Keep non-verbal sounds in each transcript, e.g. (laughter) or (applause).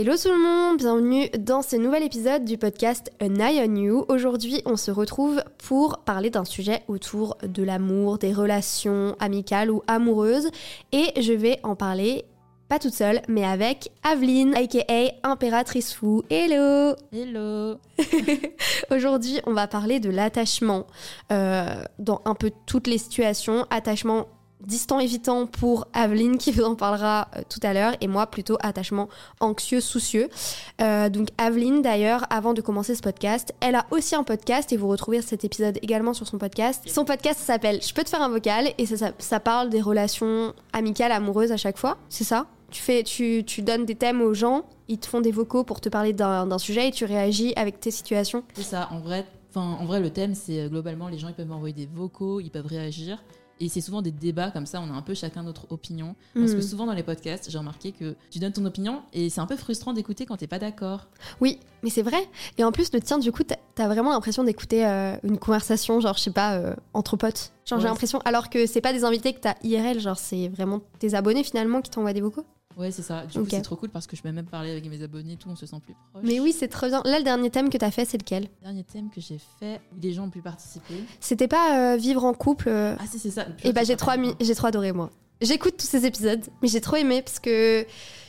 Hello tout le monde, bienvenue dans ce nouvel épisode du podcast An Eye on You. Aujourd'hui, on se retrouve pour parler d'un sujet autour de l'amour, des relations amicales ou amoureuses. Et je vais en parler pas toute seule, mais avec Aveline, aka Impératrice Fou. Hello Hello (laughs) Aujourd'hui, on va parler de l'attachement euh, dans un peu toutes les situations. Attachement distant évitant pour Aveline qui vous en parlera euh, tout à l'heure et moi plutôt attachement anxieux soucieux. Euh, donc Aveline d'ailleurs avant de commencer ce podcast, elle a aussi un podcast et vous retrouvez cet épisode également sur son podcast. Son podcast s'appelle Je peux te faire un vocal et ça, ça, parle des relations amicales amoureuses à chaque fois, c'est ça? Tu, fais, tu, tu donnes des thèmes aux gens, ils te font des vocaux pour te parler d'un sujet et tu réagis avec tes situations. C'est ça, en vrai, en vrai le thème c'est euh, globalement les gens ils peuvent m'envoyer des vocaux, ils peuvent réagir. Et c'est souvent des débats comme ça, on a un peu chacun notre opinion. Parce que Mhm. souvent dans les podcasts, j'ai remarqué que tu donnes ton opinion et c'est un peu frustrant d'écouter quand t'es pas d'accord. Oui, mais c'est vrai. Et en plus, le tien, du coup, t'as as vraiment l'impression d'écouter euh, une conversation, genre, je sais pas, euh, entre potes. Genre, j'ai l'impression, alors que c'est pas des invités que t'as IRL, genre, c'est vraiment tes abonnés finalement qui t'envoient des vocaux. Ouais, c'est ça. Du coup, c'est trop cool parce que je peux même parler avec mes abonnés, et tout, on se sent plus proche. Mais oui, c'est très bien. Là, le dernier thème que t'as fait, c'est lequel? Dernier thème que j'ai fait où des gens ont pu participer. C'était pas euh, vivre en couple. euh, Ah, si, c'est ça. Et bah, j'ai trop, ami- j'ai trop adoré, moi. J'écoute tous ces épisodes, mais j'ai trop aimé parce que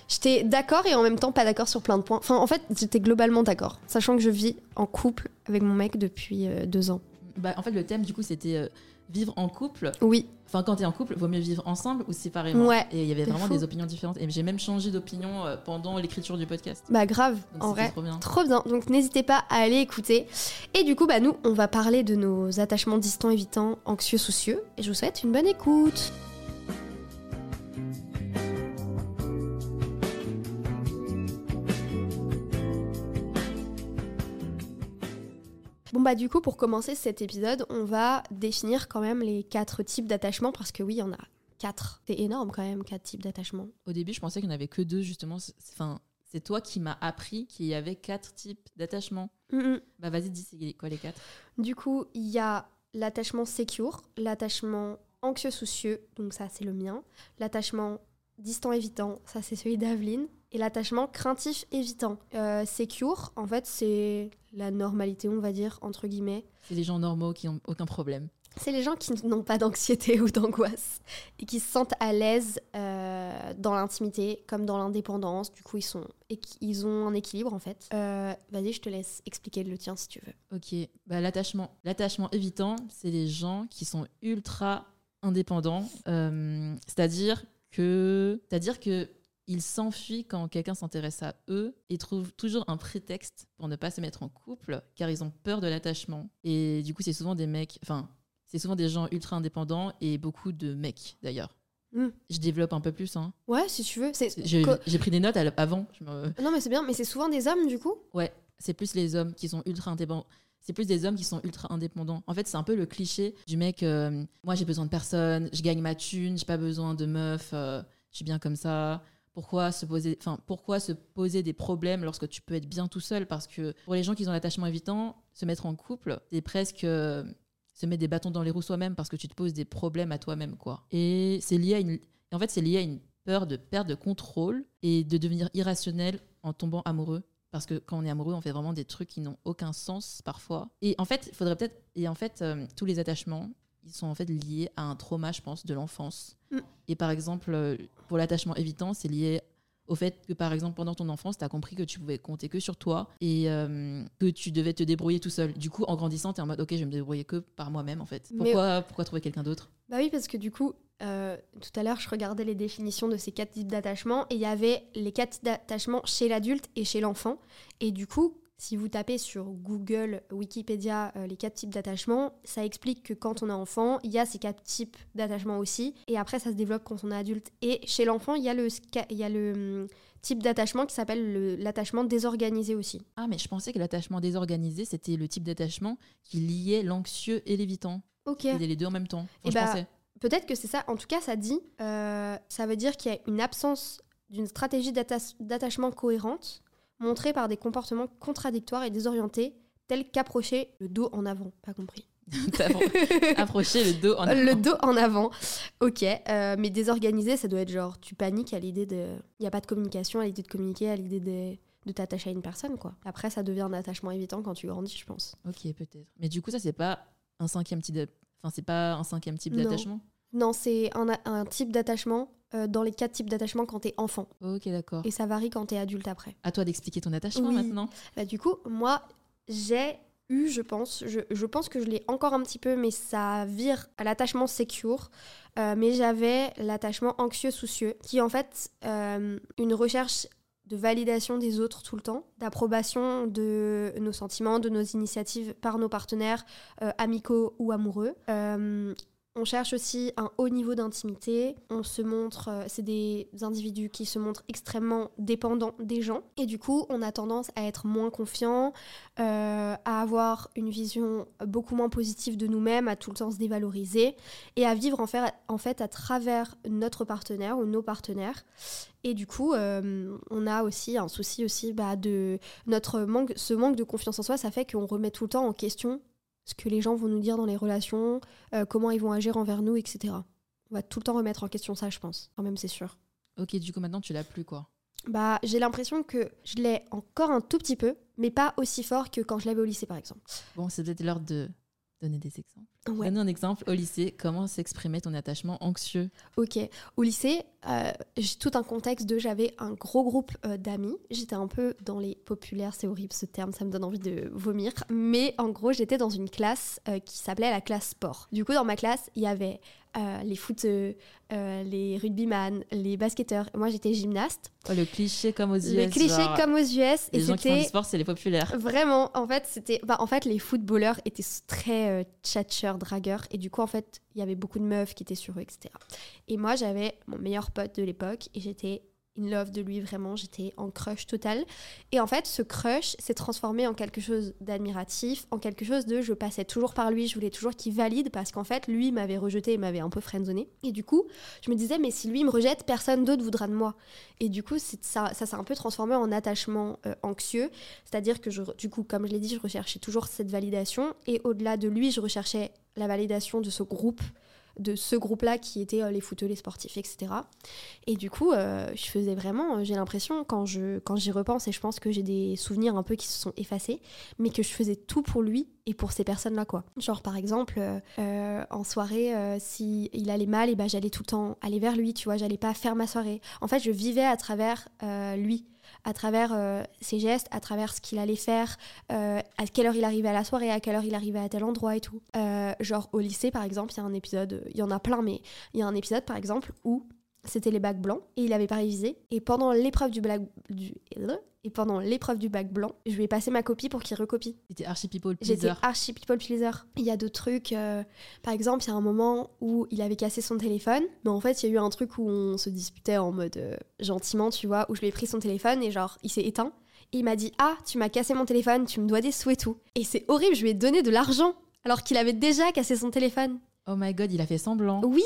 j'étais d'accord et en même temps pas d'accord sur plein de points. Enfin, en fait, j'étais globalement d'accord, sachant que je vis en couple avec mon mec depuis euh, deux ans. Bah, en fait, le thème, du coup, c'était vivre en couple. Oui, Enfin, quand t'es en couple, vaut mieux vivre ensemble ou séparément. Ouais, Et il y avait vraiment fou. des opinions différentes. Et j'ai même changé d'opinion euh, pendant l'écriture du podcast. bah grave, Donc, en vrai. trop bien. Trop bien, donc n'hésitez pas à aller écouter. Et du coup, bah nous, on va parler de nos attachements distants, évitants, anxieux, soucieux. Et je vous souhaite une bonne écoute. Bon bah du coup, pour commencer cet épisode, on va définir quand même les quatre types d'attachements parce que oui, il y en a quatre. C'est énorme quand même, quatre types d'attachements. Au début, je pensais qu'il n'y en avait que deux, justement. C'est- Enfin, c'est toi qui m'as appris qu'il y avait quatre types d'attachement. Mhm. Bah, vas-y, dis, c'est quoi les quatre? Du coup, il y a l'attachement secure, l'attachement anxieux-soucieux, donc ça c'est le mien, l'attachement distant-évitant, ça c'est celui d'Aveline, et l'attachement craintif-évitant. Euh, secure, en fait, c'est la normalité, on va dire, entre guillemets. C'est les gens normaux qui n'ont aucun problème. C'est les gens qui n'ont pas d'anxiété (laughs) ou d'angoisse et qui se sentent à l'aise euh, dans l'intimité comme dans l'indépendance. Du coup, ils, sont, et ils ont un équilibre en fait. Euh, Vas-y, je te laisse expliquer le tien si tu veux. Ok, bah, l'attachement, l'attachement évitant, c'est les gens qui sont ultra indépendants. Euh, c'est-à-dire que, c'est-à-dire que ils s'enfuient quand quelqu'un s'intéresse à eux et trouvent toujours un prétexte pour ne pas se mettre en couple, car ils ont peur de l'attachement. Et du coup, c'est souvent des mecs, enfin, c'est souvent des gens ultra indépendants et beaucoup de mecs d'ailleurs. Mm. Je développe un peu plus. Hein. Ouais, si tu veux. J'ai pris des notes à avant. Je me- Non, mais c'est bien, mais c'est souvent des hommes du coup? Ouais, c'est plus les hommes qui sont ultra indépendants. C'est plus des hommes qui sont ultra indépendants. En fait, c'est un peu le cliché du mec euh, moi, j'ai besoin de personne, je gagne ma thune, j'ai pas besoin de meuf, euh, je suis bien comme ça. Pourquoi se poser, enfin, pourquoi se poser des problèmes lorsque tu peux être bien tout seul? Parce que pour les gens qui ont l'attachement évitant, se mettre en couple, c'est presque euh, se mettre des bâtons dans les roues soi-même parce que tu te poses des problèmes à toi-même, quoi. Et c'est lié à une, en fait, c'est lié à une peur de perdre de contrôle et de devenir irrationnel en tombant amoureux. Parce que quand on est amoureux, on fait vraiment des trucs qui n'ont aucun sens parfois. Et en fait, il faudrait peut-être. Et en fait, euh, tous les attachements, ils sont en fait liés à un trauma, je pense, de l'enfance. Mm. Et par exemple, euh, pour l'attachement évitant, c'est lié au fait que par exemple pendant ton enfance, tu as compris que tu pouvais compter que sur toi et euh, que tu devais te débrouiller tout seul. Du coup, en grandissant, tu es en mode OK, je vais me débrouiller que par moi-même en fait. Mais- Pourquoi, pourquoi trouver quelqu'un d'autre? Bah oui, parce que du coup, euh, tout à l'heure, je regardais les définitions de ces quatre types d'attachement et il y avait les quatre types d'attachement chez l'adulte et chez l'enfant. Et du coup, Si vous tapez sur Google, Wikipédia, euh, les quatre types d'attachement, ça explique que quand on est enfant, il y a ces quatre types d'attachement aussi. Et après, ça se développe quand on est adulte. Et chez l'enfant, il y a le, ska- il y a le hum, type d'attachement qui s'appelle le- l'attachement désorganisé aussi. Ah, mais je pensais que l'attachement désorganisé, c'était le type d'attachement qui liait l'anxieux et l'évitant. Ok. Les deux en même temps. Enfin, je bah, pensais. Peut-être que c'est ça. En tout cas, ça dit, euh, ça veut dire qu'il y a une absence d'une stratégie d'atta- d'attachement cohérente, montrée par des comportements contradictoires et désorientés, tels qu'approcher le dos en avant. Pas compris. (laughs) T'as appro- approché le dos en avant. Le dos en avant. Ok, euh, mais désorganisé, ça doit être genre, tu paniques à l'idée de. Il n'y a pas de communication, à l'idée de communiquer, à l'idée de, de t'attacher à une personne, quoi. Après, ça devient un attachement évitant quand tu grandis, je pense. Ok, peut-être. Mais du coup, ça, c'est pas un cinquième type Enfin, c'est pas un cinquième type Non. d'attachement? Non, c'est un, un type d'attachement euh, dans les quatre types d'attachement quand t'es enfant. Ok, d'accord. Et ça varie quand t'es adulte après. À toi d'expliquer ton attachement Oui. maintenant. Bah, du coup, moi, j'ai eu, je pense, je, je pense que je l'ai encore un petit peu, mais ça vire à l'attachement secure. Euh, mais j'avais l'attachement anxieux-soucieux, qui est en fait euh, une recherche de validation des autres tout le temps, d'approbation de nos sentiments, de nos initiatives par nos partenaires euh, amicaux ou amoureux. Euh, on cherche aussi un haut niveau d'intimité. On se montre, euh, c'est des individus qui se montrent extrêmement dépendants des gens. Et du coup, on a tendance à être moins confiant, euh, à avoir une vision beaucoup moins positive de nous-mêmes, à tout le temps se dévaloriser et à vivre en fait, à travers notre partenaire ou nos partenaires. Et du coup, euh, on a aussi un souci aussi bah, de notre manque, ce manque de confiance en soi, ça fait qu'on remet tout le temps en question ce que les gens vont nous dire dans les relations, euh, comment ils vont agir envers nous, etc. On va tout le temps remettre en question ça, je pense. Quand même, c'est sûr. Ok, du coup, maintenant, tu l'as plus, quoi. Bah, j'ai l'impression que je l'ai encore un tout petit peu, mais pas aussi fort que quand je l'avais au lycée, par exemple. Bon, c'est peut-être l'heure de donner des exemples. Ouais. Donne un exemple au lycée. Comment s'exprimait ton attachement anxieux Ok. Au lycée, euh, j'ai tout un contexte de j'avais un gros groupe euh, d'amis. J'étais un peu dans les populaires, c'est horrible ce terme, ça me donne envie de vomir. Mais en gros, j'étais dans une classe euh, qui s'appelait la classe sport. Du coup, dans ma classe, il y avait euh, les footeux, euh, les rugbyman, les basketteurs. Moi, j'étais gymnaste. Oh, Le cliché comme aux US. les clichés genre, comme aux US. Les et gens qui font du c'était sport, c'est les populaires. Vraiment, en fait, c'était. Bah, en fait, les footballeurs étaient très euh, tchatcheurs, dragueurs. Et du coup, en fait, il y avait beaucoup de meufs qui étaient sur eux, etc. Et moi, j'avais mon meilleur pote de l'époque et j'étais in love de lui, vraiment. J'étais en crush total. Et en fait, ce crush s'est transformé en quelque chose d'admiratif, en quelque chose de je passais toujours par lui, je voulais toujours qu'il valide parce qu'en fait, lui m'avait rejeté et m'avait un peu friendzonné. Et du coup, je me disais, mais si lui me rejette, personne d'autre voudra de moi. Et du coup, ça, ça s'est un peu transformé en attachement euh, anxieux. C'est-à-dire que, je, du coup, comme je l'ai dit, je recherchais toujours cette validation. Et au-delà de lui, je recherchais la validation de ce groupe, de ce groupe-là qui était euh, les footeux, les sportifs, etc. Et du coup, euh, je faisais vraiment, euh, j'ai l'impression, quand je quand j'y repense, et je pense que j'ai des souvenirs un peu qui se sont effacés, mais que je faisais tout pour lui et pour ces personnes-là, quoi. Genre, par exemple, en soirée, si allait mal, et ben, j'allais tout le temps aller vers lui, tu vois, j'allais pas faire ma soirée. En fait, je vivais à travers lui à travers euh, ses gestes, à travers ce qu'il allait faire, euh, à quelle heure il arrivait à la soirée, à quelle heure il arrivait à tel endroit et tout. Euh, genre au lycée par exemple, il y a un épisode, il y en a plein, mais il y a un épisode par exemple où c'était les bacs blancs et il avait pas révisé. Et pendant l'épreuve du, black- du et pendant l'épreuve du bac blanc, je lui ai passé ma copie pour qu'il recopie. C'était archi people J'étais pleaser. archi people pleaser. Il y a d'autres trucs. euh, par exemple, il y a un moment où il avait cassé son téléphone. Mais en fait, il y a eu un truc où on se disputait en mode euh, gentiment, tu vois, où je lui ai pris son téléphone et genre, il s'est éteint. Et il m'a dit Ah, tu m'as cassé mon téléphone, tu me dois des sous et tout. Et c'est horrible, je lui ai donné de l'argent alors qu'il avait déjà cassé son téléphone. Oh my god, il a fait semblant. Oui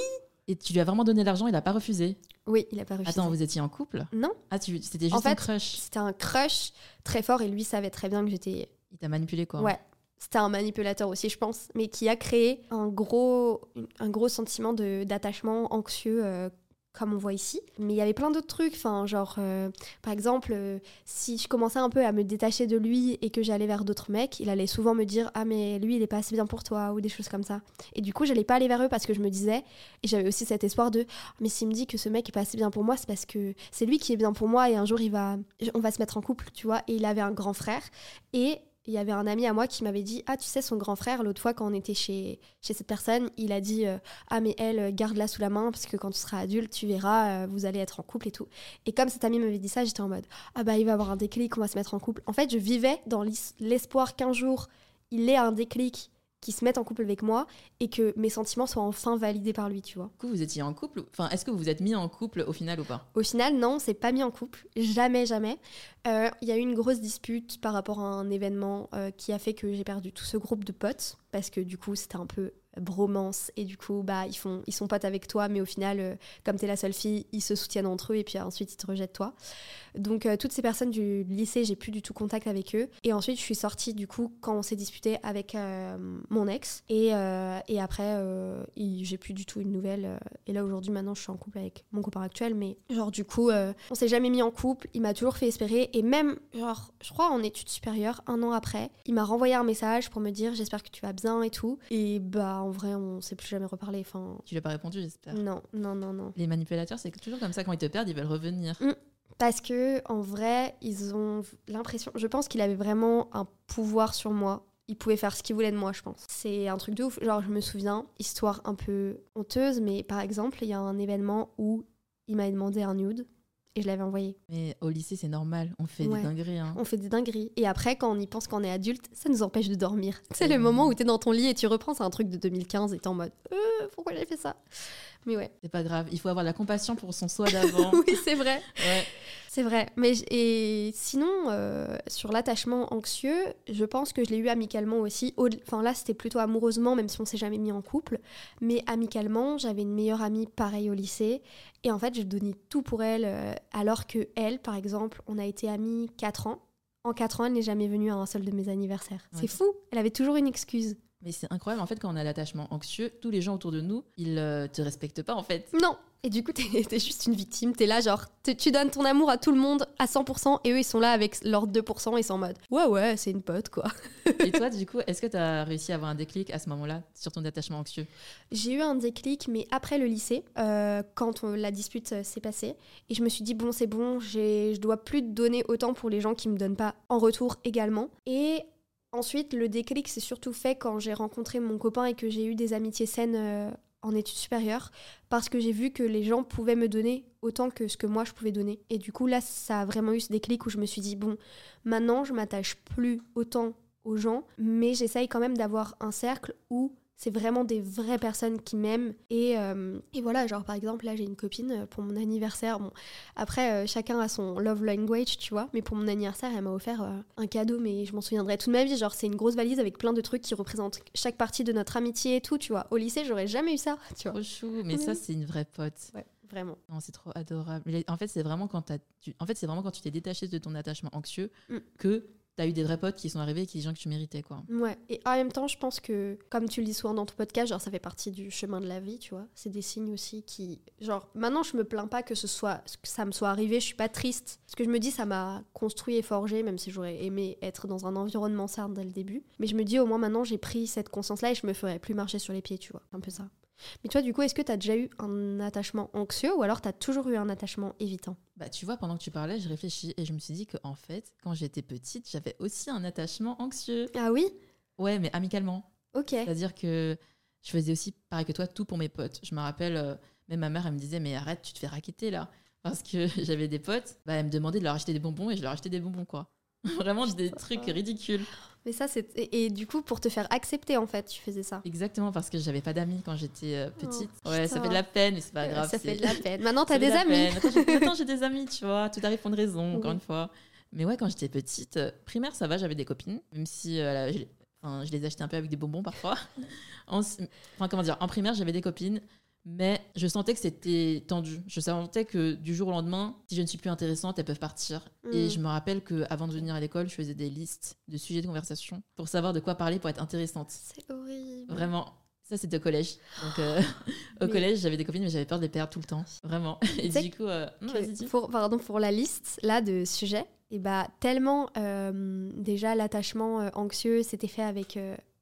Et tu lui as vraiment donné l'argent, il a pas refusé. Oui, il a pas refusé. Attends, vous étiez en couple? Non, Ah, tu... c'était juste En un fait, crush. c'était un crush très fort et lui savait très bien que j'étais Il t'a manipulé, quoi. Ouais. C'était un manipulateur aussi, je pense, mais qui a créé un gros, un gros sentiment de- d'attachement anxieux, euh, comme on voit ici. Mais il y avait plein d'autres trucs, enfin, genre, euh, par exemple, euh, si je commençais un peu à me détacher de lui et que j'allais vers d'autres mecs, il allait souvent me dire Ah, mais lui, il est pas assez bien pour toi, ou des choses comme ça. Et du coup, j'allais pas aller vers eux parce que je me disais, et j'avais aussi cet espoir de Mais s'il me dit que ce mec est pas assez bien pour moi, c'est parce que c'est lui qui est bien pour moi et un jour, il va, on va se mettre en couple, tu vois. Et il avait un grand frère. Et il y avait un ami à moi qui m'avait dit Ah, tu sais, son grand frère, l'autre fois, quand on était chez, chez cette personne, il a dit euh, Ah, mais elle, euh, garde-la sous la main, parce que quand tu seras adulte, tu verras, euh, vous allez être en couple et tout. Et comme cet ami m'avait dit ça, j'étais en mode Ah, bah, il va avoir un déclic, on va se mettre en couple. En fait, je vivais dans l'espoir qu'un jour, il ait un déclic qui se mette en couple avec moi et que mes sentiments soient enfin validés par lui, tu vois. Du coup, vous étiez en couple ou- Enfin, est-ce que vous vous êtes mis en couple au final ou pas? Au final, non, c'est pas mis en couple. Jamais, jamais. Euh, Il y a eu une grosse dispute par rapport à un événement euh, qui a fait que j'ai perdu tout ce groupe de potes parce que du coup, c'était un peu bromance et du coup, bah, ils, font, ils sont potes avec toi, mais au final, euh, comme t'es la seule fille, ils se soutiennent entre eux et puis ensuite ils te rejettent toi. Donc, euh, toutes ces personnes du lycée, j'ai plus du tout contact avec eux. Et ensuite, je suis sortie du coup quand on s'est disputé avec euh, mon ex. Et, euh, et après, euh, j'ai plus du tout une nouvelle. euh, et là, aujourd'hui, maintenant, je suis en couple avec mon copain actuel. Mais genre, du coup, euh, on s'est jamais mis en couple. Il m'a toujours fait espérer. Et même, genre, je crois en études supérieures, un an après, il m'a renvoyé un message pour me dire J'espère que tu vas bien et tout. Et bah, en vrai, on s'est plus jamais reparlé. Enfin, Tu lui as pas répondu, j'espère. non, non, non, non. Les manipulateurs, c'est toujours comme ça, quand ils te perdent, ils veulent revenir. Parce que en vrai, ils ont l'impression. Je pense qu'il avait vraiment un pouvoir sur moi. Il pouvait faire ce qu'il voulait de moi, je pense. C'est un truc de ouf. Genre, je me souviens, histoire un peu honteuse, mais par exemple, il y a un événement où il m'a demandé un nude et je l'avais envoyé. Mais au lycée, c'est normal, on fait Ouais. des dingueries. hein. On fait des dingueries. Et après, quand on y pense qu'on est adulte, ça nous empêche de dormir. C'est le moment où t'es dans ton lit et tu reprends, c'est un truc de 2015 et t'es en mode euh, pourquoi j'ai fait ça? Mais ouais. C'est pas grave, il faut avoir la compassion pour son soi d'avant. (laughs) oui, c'est vrai. ouais. C'est vrai. Mais et sinon, euh, sur l'attachement anxieux, je pense que je l'ai eu amicalement aussi. Au- Enfin là, c'était plutôt amoureusement, même si on s'est jamais mis en couple. Mais amicalement, j'avais une meilleure amie pareille au lycée. Et en fait, je donnais tout pour elle. euh, alors que elle, par exemple, on a été amis 4 ans. En 4 ans, elle n'est jamais venue à un seul de mes anniversaires. Ouais. C'est fou. Elle avait toujours une excuse. Mais c'est incroyable, en fait, quand on a l'attachement anxieux, tous les gens autour de nous, ils euh, te respectent pas, en fait. Non. Et du coup, (laughs) t'es t'es juste une victime. T'es là, genre, tu donnes ton amour à tout le monde à 100%, et eux, ils sont là avec leurs 2%, et sont en mode Ouais, ouais, c'est une pote, quoi. Et toi, (laughs) du coup, est-ce que tu as réussi à avoir un déclic à ce moment-là sur ton attachement anxieux? J'ai eu un déclic, mais après le lycée, euh, quand on- la dispute euh, s'est passée, et je me suis dit bon, c'est bon, je dois plus donner autant pour les gens qui me donnent pas en retour également. Et ensuite, le déclic s'est surtout fait quand j'ai rencontré mon copain et que j'ai eu des amitiés saines euh, en études supérieures, parce que j'ai vu que les gens pouvaient me donner autant que ce que moi je pouvais donner. Et du coup, là, ça a vraiment eu ce déclic où je me suis dit bon, maintenant, je m'attache plus autant aux gens, mais j'essaye quand même d'avoir un cercle où c'est vraiment des vraies personnes qui m'aiment. Et, euh, et voilà, genre par exemple, là j'ai une copine euh, pour mon anniversaire. Bon, après, euh, chacun a son love language, tu vois, mais pour mon anniversaire, elle m'a offert euh, un cadeau, mais je m'en souviendrai toute ma vie. Genre, c'est une grosse valise avec plein de trucs qui représentent chaque partie de notre amitié et tout, tu vois. Au lycée, j'aurais jamais eu ça, (laughs) tu vois. Trop chou, mais ça, c'est une vraie pote. Ouais, vraiment. Non, c'est trop adorable. En fait, c'est vraiment quand tu... en fait, c'est vraiment quand tu t'es détaché de ton attachement anxieux Mm. que t'as eu des vrais potes qui sont arrivés et qui des gens que tu méritais, quoi. Ouais, et en même temps, je pense que, comme tu le dis souvent dans ton podcast, genre ça fait partie du chemin de la vie, tu vois. C'est des signes aussi qui. Genre, maintenant, je me plains pas que ce soit que ça me soit arrivé, je suis pas triste. Parce que je me dis, ça m'a construit et forgé, même si j'aurais aimé être dans un environnement sain dès le début. Mais je me dis, au moins maintenant, j'ai pris cette conscience-là et je me ferai plus marcher sur les pieds, tu vois. Un peu ça. Mais toi, du coup, est-ce que t'as déjà eu un attachement anxieux ou alors t'as toujours eu un attachement évitant? Bah, tu vois, pendant que tu parlais, je réfléchis et je me suis dit qu'en fait, quand j'étais petite, j'avais aussi un attachement anxieux. Ah oui? Ouais, mais amicalement. Ok. C'est-à-dire que je faisais aussi, pareil que toi, tout pour mes potes. Je me rappelle, euh, même ma mère, elle me disait, mais arrête, tu te fais raqueter là. Parce que (laughs) j'avais des potes, bah, elle me demandait de leur acheter des bonbons et je leur achetais des bonbons, quoi. (laughs) Vraiment des trucs ridicules. Mais ça, c'est. Et, et du coup, pour te faire accepter, en fait, tu faisais ça. Exactement, parce que j'avais pas d'amis quand j'étais euh, petite. Oh, ouais, ça fait de la peine, mais c'est pas grave. ça fait de la peine. (laughs) Maintenant, t'as des de amis. Maintenant, j'ai- (laughs) des amis, tu vois. Tout arrive pour une raison, encore Oui. une fois. Mais ouais, quand j'étais petite, euh, primaire, ça va, j'avais des copines, même si euh, je, enfin, je les achetais un peu avec des bonbons parfois. (laughs) En- enfin, comment dire, en primaire, j'avais des copines, mais je sentais que c'était tendu. Je sentais que du jour au lendemain, si je ne suis plus intéressante, elles peuvent partir. Et Mm. je me rappelle qu'avant de venir à l'école, je faisais des listes de sujets de conversation pour savoir de quoi parler pour être intéressante. C'est horrible. Vraiment. Ça, c'était au collège. Donc, euh, (gasps) (laughs) au Mais- collège, j'avais des copines, mais j'avais peur de les perdre tout le temps. Vraiment. Et du coup, euh, non, que vas-y, dis. pour, pardon, pour la liste là de sujets, et bah tellement euh, déjà l'attachement anxieux s'était fait avec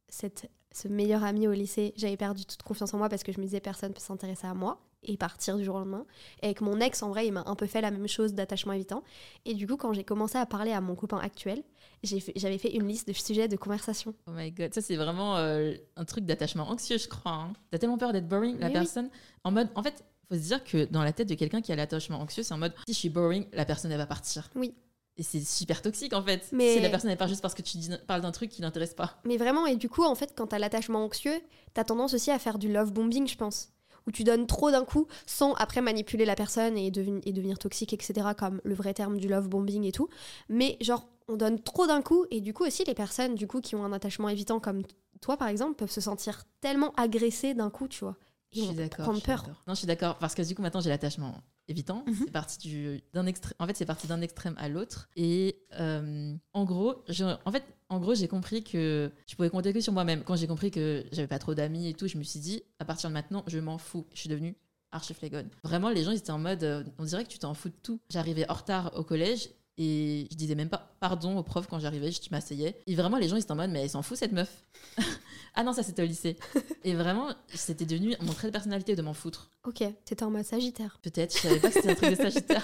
cette, ce meilleur ami au lycée. J'avais perdu toute confiance en moi parce que je me disais personne peut s'intéresser à moi. et partir du jour au lendemain. Et avec mon ex, en vrai, il m'a un peu fait la même chose d'attachement évitant. Et du coup, quand j'ai commencé à parler à mon copain actuel, j'avais fait une liste de sujets de conversation. Oh my god, ça c'est vraiment euh, un truc d'attachement anxieux, je crois. hein. T'as tellement peur d'être boring, la oui. personne. En mode, en fait, faut se dire que dans la tête de quelqu'un qui a l'attachement anxieux, c'est en mode si je suis boring, la personne elle va partir. Oui. Et c'est super toxique en fait. Mais- Si la personne elle part juste parce que tu dis- parles d'un truc qui l'intéresse pas. Mais vraiment, et du coup, en fait, quand t'as l'attachement anxieux, t'as tendance aussi à faire du love bombing, je pense. Où tu donnes trop d'un coup sans après manipuler la personne et, et devenir toxique, etc., comme le vrai terme du love bombing et tout. Mais genre, on donne trop d'un coup, et du coup aussi, les personnes du coup, qui ont un attachement évitant comme toi, par exemple, peuvent se sentir tellement agressées d'un coup, tu vois. Je suis d'accord. prendre peur. d'accord. Non, je suis d'accord parce que du coup maintenant j'ai l'attachement évitant. Mhm. C'est parti du d'un extrême. En fait, c'est parti d'un extrême à l'autre. Et euh, en gros, je- en fait, en gros, j'ai compris que je pouvais compter que sur moi-même. Quand j'ai compris que j'avais pas trop d'amis et tout, je me suis dit à partir de maintenant, je m'en fous. Je suis devenue archi. Vraiment, les gens ils étaient en mode, euh, on dirait que tu t'en fous de tout. J'arrivais en retard au collège. Et je disais même pas pardon au prof quand j'arrivais, je m'asseyais. Et vraiment, les gens, ils étaient en mode, mais elle s'en fout cette meuf. (laughs) ah non, ça c'était au lycée. (laughs) Et vraiment, c'était devenu mon trait de personnalité de m'en foutre. Ok, t'étais en mode sagittaire. Peut-être, je savais pas que c'était un truc de (laughs) Sagittaire.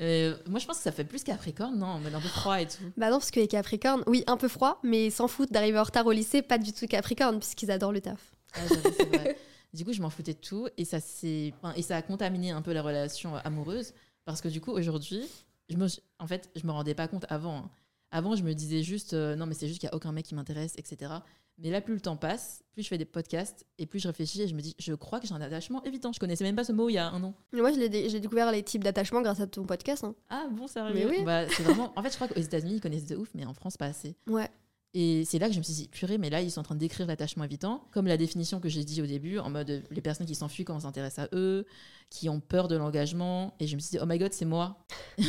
Euh, moi, je pense que ça fait plus Capricorne, non En mode un peu froid et tout. Bah non, parce que les Capricornes, oui, un peu froid, mais s'en foutent d'arriver en retard au lycée, pas du tout Capricorne, puisqu'ils adorent le taf. Ah, vrai. (laughs) Du coup, je m'en foutais de tout et ça, enfin, et ça a contaminé un peu la relation amoureuse parce que du coup, aujourd'hui, je me... en fait, je me rendais pas compte avant. hein. Avant, je me disais juste, euh, non, mais c'est juste qu'il n'y a aucun mec qui m'intéresse, etc. Mais là, plus le temps passe, plus je fais des podcasts et plus je réfléchis et je me dis, je crois que j'ai un attachement évitant. Je connaissais même pas ce mot il y a un an. Mais moi, j'ai découvert les types d'attachement grâce à ton podcast. hein. Ah bon, sérieux Mais oui. Bah, c'est vraiment... En fait, je crois qu'aux États-Unis, ils connaissent de ouf, mais en France, pas assez. Ouais. Et c'est là que je me suis dit, purée, mais là, ils sont en train de décrire l'attachement évitant, comme la définition que j'ai dit au début, en mode euh, les personnes qui s'enfuient quand on s'intéresse à eux, qui ont peur de l'engagement. Et je me suis dit, oh my god, c'est moi. (laughs)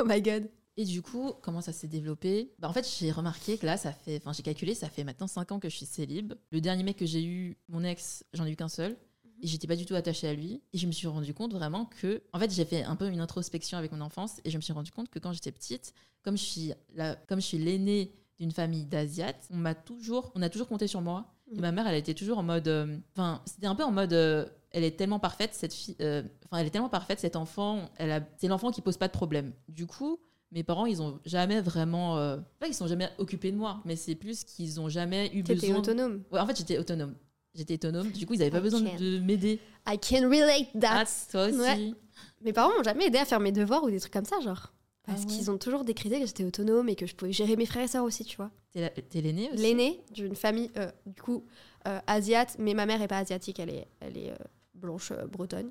Oh my god. Et du coup, comment ça s'est développé? Bah, En fait, j'ai remarqué que là, ça fait, enfin, j'ai calculé, ça fait maintenant 5 ans que je suis célib. Le dernier mec que j'ai eu, mon ex, j'en ai eu qu'un seul. Et j'étais pas du tout attachée à lui. Et je me suis rendu compte vraiment que. En fait, j'ai fait un peu une introspection avec mon enfance. Et je me suis rendu compte que quand j'étais petite, comme je suis, la, comme je suis l'aînée d'une famille d'Asiates, on m'a toujours, on a toujours compté sur moi. Et Mm. ma mère, elle était toujours en mode. euh, Enfin, c'était un peu en mode. euh, elle est tellement parfaite, cette fille. euh, Enfin, elle est tellement parfaite, cet enfant. Elle a, c'est l'enfant qui pose pas de problème. Du coup, mes parents, ils ont jamais vraiment. Euh, pas qu'ils sont jamais occupés de moi, mais c'est plus qu'ils ont jamais eu T'étais besoin. autonome. Ouais, en fait, j'étais autonome. J'étais autonome. Du coup, ils avaient pas I besoin can. de m'aider. I can relate Ah, that. toi aussi. Ouais. Mes parents m'ont jamais aidé à faire mes devoirs ou des trucs comme ça, genre. Parce Ah ouais. qu'ils ont toujours décrété que j'étais autonome et que je pouvais gérer mes frères et sœurs aussi, tu vois. T'es la- T'es l'aîné aussi? L'aînée d'une famille, euh, du coup, euh, asiate, mais ma mère est pas asiatique, elle est, elle est euh, blanche euh, bretonne.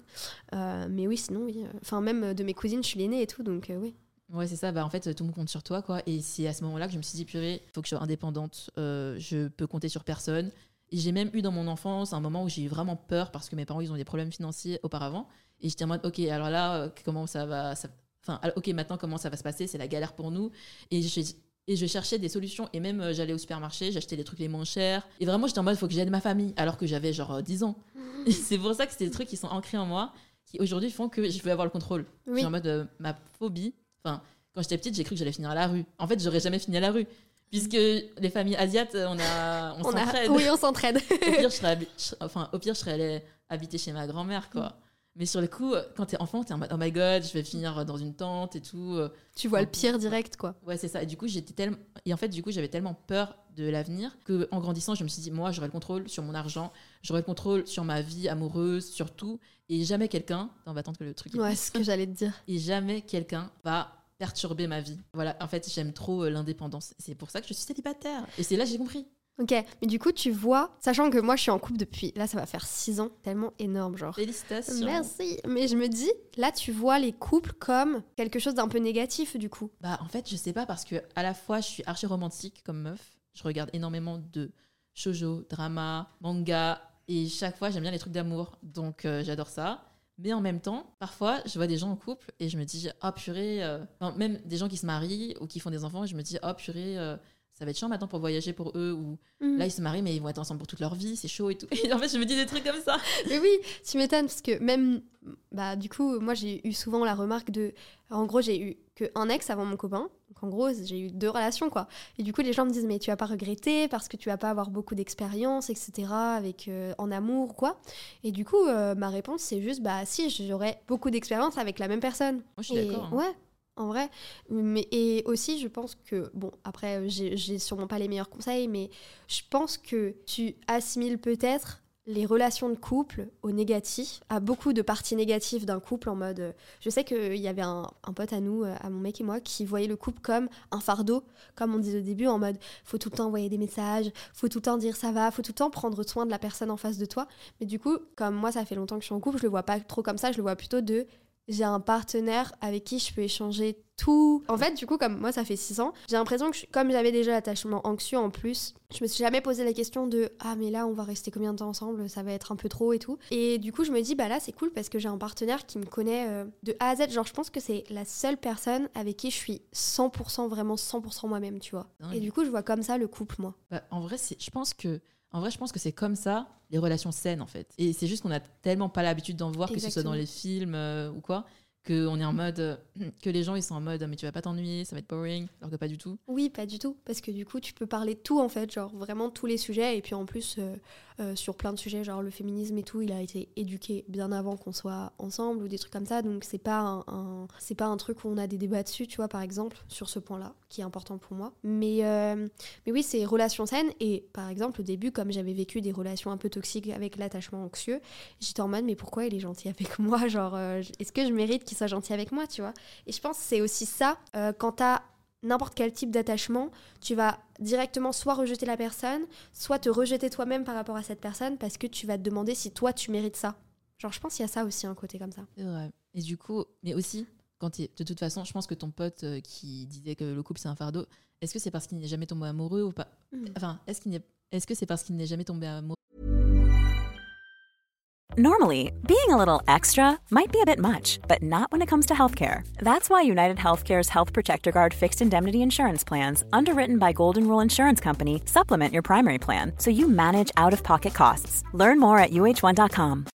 Euh, mais oui, sinon, oui. euh, Enfin, même euh, de mes cousines, je suis l'aînée et tout, donc euh, oui. Ouais, c'est ça. Bah, en fait, tout le monde compte sur toi, quoi. Et c'est à ce moment-là que je me suis dit, purée, il faut que je sois indépendante. euh, je peux compter sur personne. Et j'ai même eu dans mon enfance un moment où j'ai eu vraiment peur parce que mes parents, ils ont des problèmes financiers auparavant. Et j'étais en mode, ok, alors là, euh, comment ça va. ça- Enfin, ok, maintenant, comment ça va se passer? C'est la galère pour nous. Et je, et je cherchais des solutions. Et même, euh, j'allais au supermarché, j'achetais les trucs les moins chers. Et vraiment, j'étais en mode, il faut que j'aide ma famille. Alors que j'avais genre euh, 10 ans. (laughs) Et c'est pour ça que c'est des trucs qui sont ancrés en moi, qui aujourd'hui font que je veux avoir le contrôle. Oui. en mode, euh, ma phobie. Enfin, quand j'étais petite, j'ai cru que j'allais finir à la rue. En fait, j'aurais jamais fini à la rue. Puisque les familles asiates, on, a, on, On a... s'entraide. Oui, on s'entraide. Au pire, je (laughs) serais, enfin, au pire, je serais allée habiter chez ma grand-mère, quoi. Mais sur le coup, quand t'es enfant, t'es en mode, oh my god, je vais finir dans une tente et tout. tu vois le pire direct, quoi. Ouais, c'est ça. Et du coup, j'étais tellement. Et en fait, du coup, j'avais tellement peur de l'avenir que, en grandissant, je me suis dit, moi, j'aurai le contrôle sur mon argent, j'aurai le contrôle sur ma vie amoureuse, sur tout. Et jamais quelqu'un. On va attendre que le truc. Ouais, c'est ce que j'allais te dire. Et jamais quelqu'un va perturber ma vie. Voilà. En fait, j'aime trop euh, l'indépendance. C'est pour ça que je suis célibataire. Et c'est là que j'ai compris. Ok, mais du coup, tu vois, sachant que moi, je suis en couple depuis, là, ça va faire 6 ans, tellement énorme, genre. Félicitations. Merci. Mais je me dis, là, tu vois les couples comme quelque chose d'un peu négatif, du coup. Bah, en fait, je sais pas parce que à la fois, je suis archi romantique comme meuf. Je regarde énormément de shoujo, drama, manga. Et chaque fois, j'aime bien les trucs d'amour. Donc, euh, j'adore ça. Mais en même temps, parfois, je vois des gens en couple et je me dis, oh purée. euh, enfin, même des gens qui se marient ou qui font des enfants, et je me dis, oh purée, euh, ça va être chiant maintenant pour voyager pour eux. Ou Mm. là, ils se marient, mais ils vont être ensemble pour toute leur vie, c'est chaud et tout. Et en fait, je me dis des trucs comme ça. (laughs) Mais oui, tu m'étonnes, parce que même, bah, du coup, moi, j'ai eu souvent la remarque de. En gros, j'ai eu qu'un ex avant mon copain. Donc en gros, j'ai eu deux relations, quoi. Et du coup, les gens me disent, mais tu vas pas regretter parce que tu vas pas avoir beaucoup d'expérience, etc., avec, euh, en amour, quoi. Et du coup, euh, ma réponse, c'est juste, bah si, j'aurais beaucoup d'expérience avec la même personne. Moi, je suis d'accord. hein. Ouais, en vrai. Mais, et aussi, je pense que, bon, après, j'ai sûrement pas les meilleurs conseils, mais je pense que tu assimiles peut-être les relations de couple au négatif, à beaucoup de parties négatives d'un couple en mode... euh, Je sais qu'il y avait un, un pote à nous, euh, à mon mec et moi, qui voyait le couple comme un fardeau, comme on disait au début, en mode faut tout le temps envoyer des messages, faut tout le temps dire ça va, faut tout le temps prendre soin de la personne en face de toi. Mais du coup, comme moi, ça fait longtemps que je suis en couple, je le vois pas trop comme ça, je le vois plutôt de j'ai un partenaire avec qui je peux échanger tout. En fait, du coup, comme moi, ça fait 6 ans, j'ai l'impression que je- comme j'avais déjà l'attachement anxieux en plus, je me suis jamais posé la question de ah mais là on va rester combien de temps ensemble, ça va être un peu trop et tout. Et du coup, je me dis bah là c'est cool parce que j'ai un partenaire qui me connaît euh, de A à Z. Genre, je pense que c'est la seule personne avec qui je suis 100% vraiment 100% moi-même, tu vois. Et du coup, je vois comme ça le couple, moi. Bah, en vrai, c'est- je pense que en vrai, je pense que c'est comme ça les relations saines en fait. Et c'est juste qu'on a tellement pas l'habitude d'en voir, que ce soit dans les films euh, ou quoi, qu'on est en mode euh, que les gens ils sont en mode mais tu vas pas t'ennuyer, ça va être boring, alors que pas du tout. Oui, pas du tout, parce que du coup, tu peux parler de tout en fait, genre vraiment tous les sujets, et puis en plus, euh, euh, sur plein de sujets, genre le féminisme et tout, il a été éduqué bien avant qu'on soit ensemble ou des trucs comme ça, donc c'est pas un, c'est pas un truc où on a des débats dessus, tu vois, par exemple, sur ce point-là, qui est important pour moi. Mais, euh, mais oui, c'est relations saines, et par exemple, au début, comme j'avais vécu des relations un peu toxiques avec l'attachement anxieux, j'étais en mode, mais pourquoi il est gentil avec moi? Genre, euh, est-ce que je mérite qu'il soit gentil avec moi, tu vois? Et je pense que c'est aussi ça, quand t'as n'importe quel type d'attachement, tu vas directement soit rejeter la personne, soit te rejeter toi-même par rapport à cette personne parce que tu vas te demander si toi tu mérites ça. Genre, je pense qu'il y a ça aussi, un côté comme ça. C'est vrai. Et du coup, mais aussi quand de toute façon, je pense que ton pote euh, qui disait que le couple c'est un fardeau, est-ce que c'est parce qu'il n'est jamais tombé amoureux ou pas? Mm. Enfin, est-ce qu'il n'est est-ce que c'est parce qu'il n'est jamais tombé amoureux? Normally, being a little extra might be a bit much, but not when it comes to healthcare. That's why United Healthcare's Health Protector Guard fixed indemnity insurance plans, underwritten by Golden Rule Insurance Company, supplement your primary plan so you manage out of pocket costs. Learn more at uh1.com.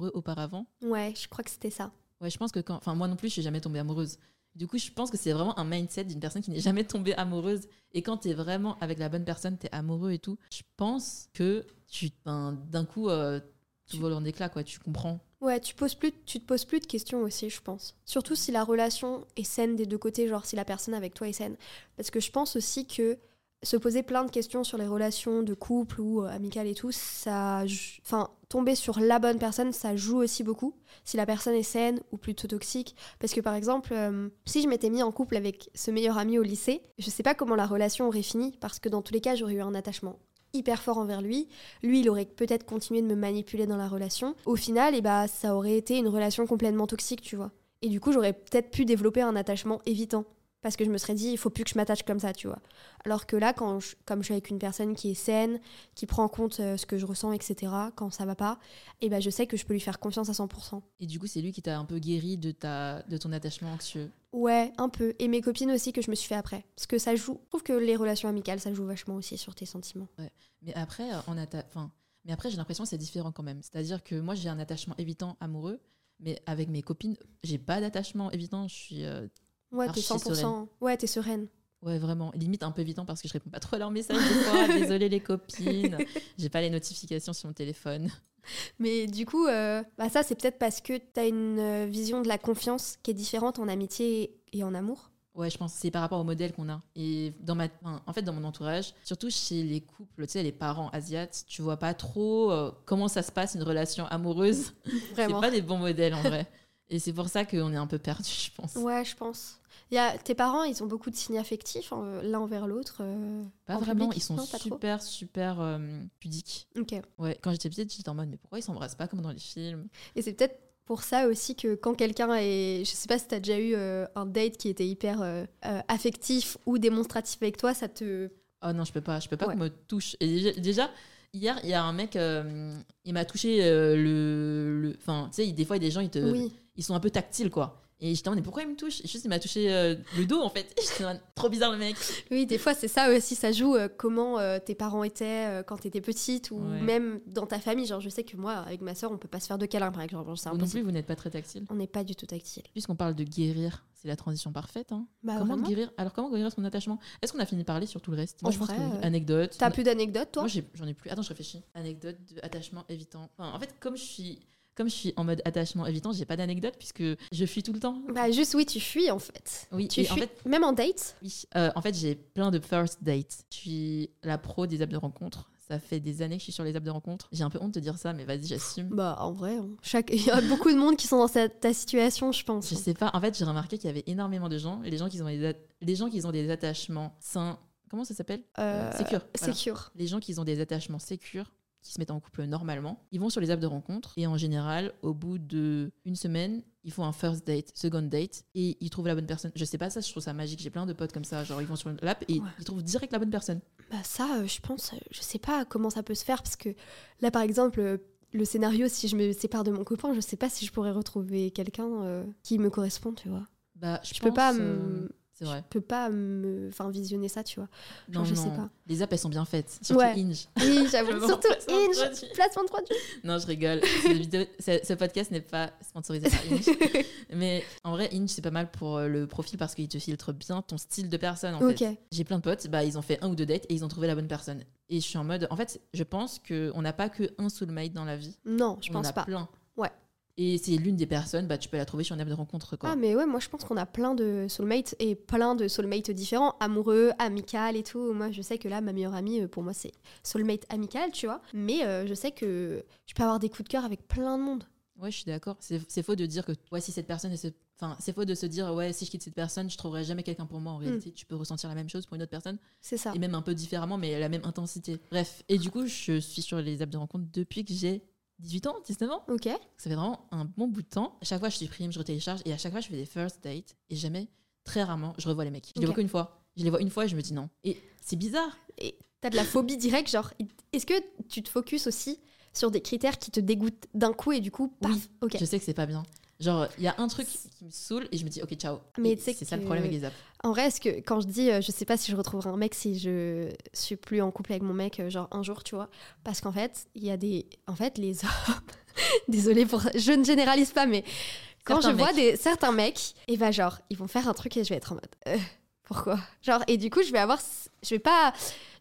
auparavant Ouais, je crois que c'était ça. Ouais, je pense que quand. Enfin, moi non plus, je suis jamais tombée amoureuse. Du coup, je pense que c'est vraiment un mindset d'une personne qui n'est jamais tombée amoureuse. Et quand tu es vraiment avec la bonne personne, tu es amoureux et tout, je pense que tu, ben, d'un coup, euh, tout vole en éclat, quoi. Tu comprends. Ouais, tu, poses plus, tu te poses plus de questions aussi, je pense. Surtout si la relation est saine des deux côtés, genre si la personne avec toi est saine. Parce que je pense aussi que se poser plein de questions sur les relations de couple ou euh, amicales et tout, ça. Enfin, tomber sur la bonne personne, ça joue aussi beaucoup. Si la personne est saine ou plutôt toxique. Parce que par exemple, euh, si je m'étais mis en couple avec ce meilleur ami au lycée, je sais pas comment la relation aurait fini. Parce que dans tous les cas, j'aurais eu un attachement hyper fort envers lui. Lui, il aurait peut-être continué de me manipuler dans la relation. Au final, eh bah, ça aurait été une relation complètement toxique, tu vois. Et du coup, j'aurais peut-être pu développer un attachement évitant. Parce que je me serais dit, il faut plus que je m'attache comme ça, tu vois. Alors que là, quand je- comme je suis avec une personne qui est saine, qui prend en compte euh, ce que je ressens, etc., quand ça va pas, eh ben, je sais que je peux lui faire confiance à 100%. Et du coup, c'est lui qui t'a un peu guéri de, ta, de ton attachement anxieux. Ouais, un peu. Et mes copines aussi que je me suis fait après. Parce que ça joue. Je trouve que les relations amicales, ça joue vachement aussi sur tes sentiments. Mais après, euh, en atta- enfin, mais après j'ai l'impression que c'est différent quand même. C'est-à-dire que moi, j'ai un attachement évitant amoureux, mais avec mes copines, j'ai pas d'attachement évitant. Je suis. euh, Ouais, t'es Archi 100%. sereine. Ouais, t'es sereine. Ouais, vraiment. Limite un peu évitant parce que je réponds pas trop à leurs messages des fois. (laughs) Désolée les copines. J'ai pas les notifications sur mon téléphone. Mais du coup, euh, bah ça, c'est peut-être parce que tu as une euh, vision de la confiance qui est différente en amitié et en amour. Ouais, je pense que c'est par rapport au modèle qu'on a. Et dans ma, en fait, dans mon entourage, surtout chez les couples, tu sais, les parents asiates, tu vois pas trop euh, comment ça se passe une relation amoureuse. (laughs) C'est Vraiment. pas des bons modèles en vrai. Et c'est pour ça qu'on est un peu perdu, je pense. Ouais, je pense. Y a, tes parents, ils ont beaucoup de signes affectifs l'un envers l'autre. euh, Pas en vraiment, public ils sont Non, super, super euh, pudiques. Ok. Ouais, quand j'étais petite, j'étais en mode, mais pourquoi ils s'embrassent pas comme dans les films? Et c'est peut-être pour ça aussi que quand quelqu'un est. Je sais pas si tu as déjà eu euh, un date qui était hyper affectif ou démonstratif avec toi, ça te. Oh non, je peux pas, je peux pas Ouais. qu'on me touche. Et déjà, déjà, hier, il y a un mec, euh, il m'a touché euh, le. Enfin, tu sais, des fois, il y a des gens, ils, te, Oui. ils sont un peu tactiles, quoi. Et j'étais en mais pourquoi il me touche? Juste, il m'a touché euh, le dos, en fait. (laughs) J'étais trop bizarre, le mec. Oui, des fois, c'est ça aussi. Ça joue euh, comment euh, tes parents étaient quand tu étais petite ou Ouais. même dans ta famille. Genre, je sais que moi, avec ma soeur, on peut pas se faire de câlins, par exemple. C'est Vous non plus, vous n'êtes pas très tactile. On n'est pas du tout tactile. Puisqu'on parle de guérir c'est la transition parfaite. Hein. Bah, comment vraiment. guérir Alors, comment guérir son attachement? Est-ce qu'on a fini de parler sur tout le reste? Moi, En je pense que oui. euh, Anecdote. T'as plus d'anecdotes, toi? Moi, j'en ai plus. Attends, je réfléchis. Anecdote de attachement évitant. Enfin, en fait, comme je suis. Comme je suis en mode attachement évitant, j'ai pas d'anecdote puisque je fuis tout le temps. Bah, juste, oui, tu fuis, en fait. Oui, Tu en fuis, fait, même en date? Oui, euh, en fait, j'ai plein de first dates. Je suis la pro des apps de rencontre. Ça fait des années que je suis sur les apps de rencontre. J'ai un peu honte de dire ça, mais vas-y, j'assume. Bah, en vrai, hein. Chaque... il y a beaucoup de monde qui sont dans cette- ta situation, je pense. Je sais pas. En fait, j'ai remarqué qu'il y avait énoremment de gens, les gens qui ont des, at- les gens qui ont des attachements sains. Comment ça s'appelle? Euh, Sécure. voilà. Sécure. Les gens qui ont des attachements sécures, qui se mettent en couple normalement, ils vont sur les apps de rencontre et en général, au bout de une semaine, ils font un first date, second date et ils trouvent la bonne personne. Je sais pas ça, je trouve ça magique. J'ai plein de potes comme ça, genre ils vont sur l'app et Ouais. ils trouvent direct la bonne personne. Bah ça, euh, je pense, euh, je sais pas comment ça peut se faire parce que là, par exemple, euh, le scénario, si je me sépare de mon copain, je sais pas si je pourrais retrouver quelqu'un euh, qui me correspond, tu vois. Bah, je, Je peux pas euh, C'est vrai. Je peux pas me, enfin, visionner ça, tu vois. Non, je sais non. pas. Les apps, elles sont bien faites. Surtout Ouais. Inge. Oui, j'avoue. (laughs) Surtout Inge, placement de produit. Non, je rigole. Vidéo- ce, ce podcast n'est pas sponsorisé par Inge. (laughs) Mais en vrai, Inge, c'est pas mal pour euh, le profil parce qu'il te filtre bien ton style de personne. En fait. J'ai plein de potes, bah, ils ont fait un ou deux dates et ils ont trouvé la bonne personne. Et je suis en mode, en fait, je pense qu'on n'a pas que un soulmate dans la vie. Non, je on en pense a pas. plein. Ouais. Et c'est l'une des personnes, bah, tu peux la trouver sur une app de rencontre. Quoi. Ah mais ouais, moi je pense qu'on a plein de soulmates et plein de soulmates différents, amoureux, amical et tout. Moi je sais que là ma meilleure amie euh, pour moi c'est soulmate amical, tu vois. Mais euh, je sais que je peux avoir des coups de cœur avec plein de monde. Ouais, je suis d'accord. C'est faux de dire que ouais, si cette personne est ce- Enfin, c'est faux de se dire ouais, si je quitte cette personne, je trouverai jamais quelqu'un pour moi. En réalité, tu peux ressentir la même chose pour une autre personne C'est ça. et même un peu différemment, mais la même intensité. Bref, et du coup, je suis sur les apps de rencontre depuis que j'ai 18 ans, 19 ans. Ok. Ça fait vraiment un bon bout de temps. À chaque fois, je supprime, je retélécharge et à chaque fois, je fais des first dates et jamais, très rarement, je revois les mecs. Je les vois qu'une fois. Je les vois une fois et je me dis non. Et c'est bizarre. T'as de la phobie directe, genre est-ce que tu te focuses aussi sur des critères qui te dégoûtent d'un coup et du coup paf. Oui. Ok. Je sais que c'est pas bien. Genre, il y a un truc qui me saoule et je me dis ok, ciao. Mais c'est ça le problème avec les apps. En vrai, est-ce que quand je dis, euh, je sais pas si je retrouverai un mec si je suis plus en couple avec mon mec, euh, genre un jour, tu vois, parce qu'en fait, il y a des, en fait, les hommes, (laughs) désolée pour, je ne généralise pas, mais quand Certains je vois mecs. des certains mecs, et bah genre, ils vont faire un truc et je vais être en mode, euh, pourquoi? Genre, et du coup, je vais avoir, je vais pas,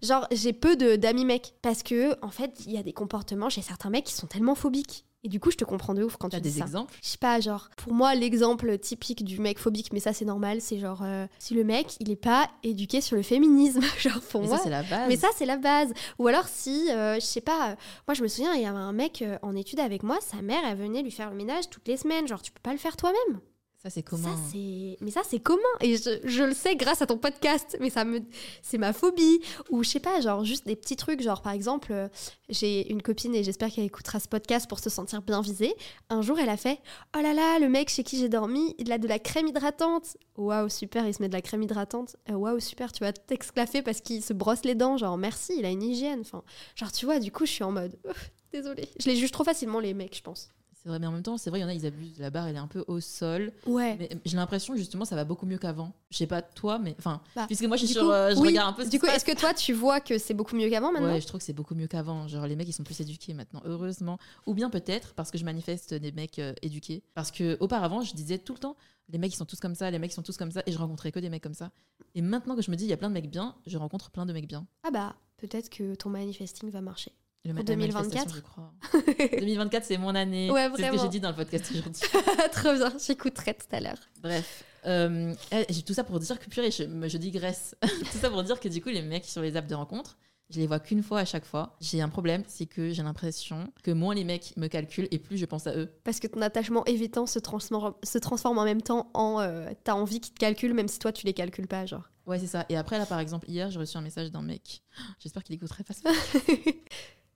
genre, j'ai peu de d'amis mecs parce que en fait, il y a des comportements chez certains mecs qui sont tellement phobiques. Et du coup, je te comprends de ouf quand tu dis des ça. exemples? Je sais pas, genre, pour moi, l'exemple typique du mec phobique, mais ça c'est normal, c'est genre, euh, si le mec, il est pas éduqué sur le féminisme, (laughs) genre pour Mais moi. ça, c'est la base. mais ça, c'est la base. Ou alors, si, euh, je sais pas, euh, moi je me souviens, il y avait un mec en études avec moi, sa mère, elle venait lui faire le ménage toutes les semaines. Genre, tu peux pas le faire toi-même. Ça, c'est commun. Ça, c'est... Mais ça, c'est commun. Et je, je le sais grâce à ton podcast. Mais ça me... c'est ma phobie. Ou je sais pas, genre juste des petits trucs. Genre, par exemple, euh, j'ai une copine et j'espère qu'elle écoutera ce podcast pour se sentir bien visée. Un jour, elle a fait Oh là là, le mec chez qui j'ai dormi, il a de la crème hydratante. Waouh, super, il se met de la crème hydratante. Euh, Waouh, super, tu vas t'exclaffer parce qu'il se brosse les dents. Genre, merci, il a une hygiène. Enfin, genre, tu vois, du coup, je suis en mode (laughs) Désolée. Je les juge trop facilement, les mecs, je pense. C'est vrai, mais en même temps, c'est vrai, il y en a, ils abusent. La barre, elle est un peu au sol. Ouais. Mais j'ai l'impression, justement, ça va beaucoup mieux qu'avant. Je sais pas toi, mais enfin, Bah, puisque moi, je suis Du sur. coup, euh, je oui. regarde un peu ce Du coup, est-ce que toi, tu vois que c'est beaucoup mieux qu'avant maintenant Ouais, je trouve que c'est beaucoup mieux qu'avant. Genre, les mecs, ils sont plus éduqués maintenant, heureusement. Ou bien peut-être parce que je manifeste des mecs euh, éduqués. Parce que auparavant, je disais tout le temps, les mecs, ils sont tous comme ça, les mecs, ils sont tous comme ça, et je rencontrais que des mecs comme ça. Et maintenant que je me dis, il y a plein de mecs bien, je rencontre plein de mecs bien. Ah bah, peut-être que ton manifesting va marcher. Le Pour ma- la 2024? manifestation, je crois. (laughs) 2024, c'est mon année. Ouais, c'est ce que j'ai dit dans le podcast aujourd'hui. (laughs) Trop bien, j'écouterai tout à l'heure. Bref, euh, eh, j'ai tout ça pour dire que purée, je, je digresse. (laughs) tout ça pour dire que du coup, les mecs sur les apps de rencontre, je les vois qu'une fois à chaque fois. J'ai un problème, c'est que j'ai l'impression que moins les mecs me calculent et plus je pense à eux. Parce que ton attachement évitant se transforme, se transforme en même temps en euh, t'as envie qu'ils te calculent, même si toi tu les calcules pas, genre. Ouais, c'est ça. Et après, là, par exemple, hier, j'ai reçu un message d'un mec. (gasps) J'espère qu'il écouterait pas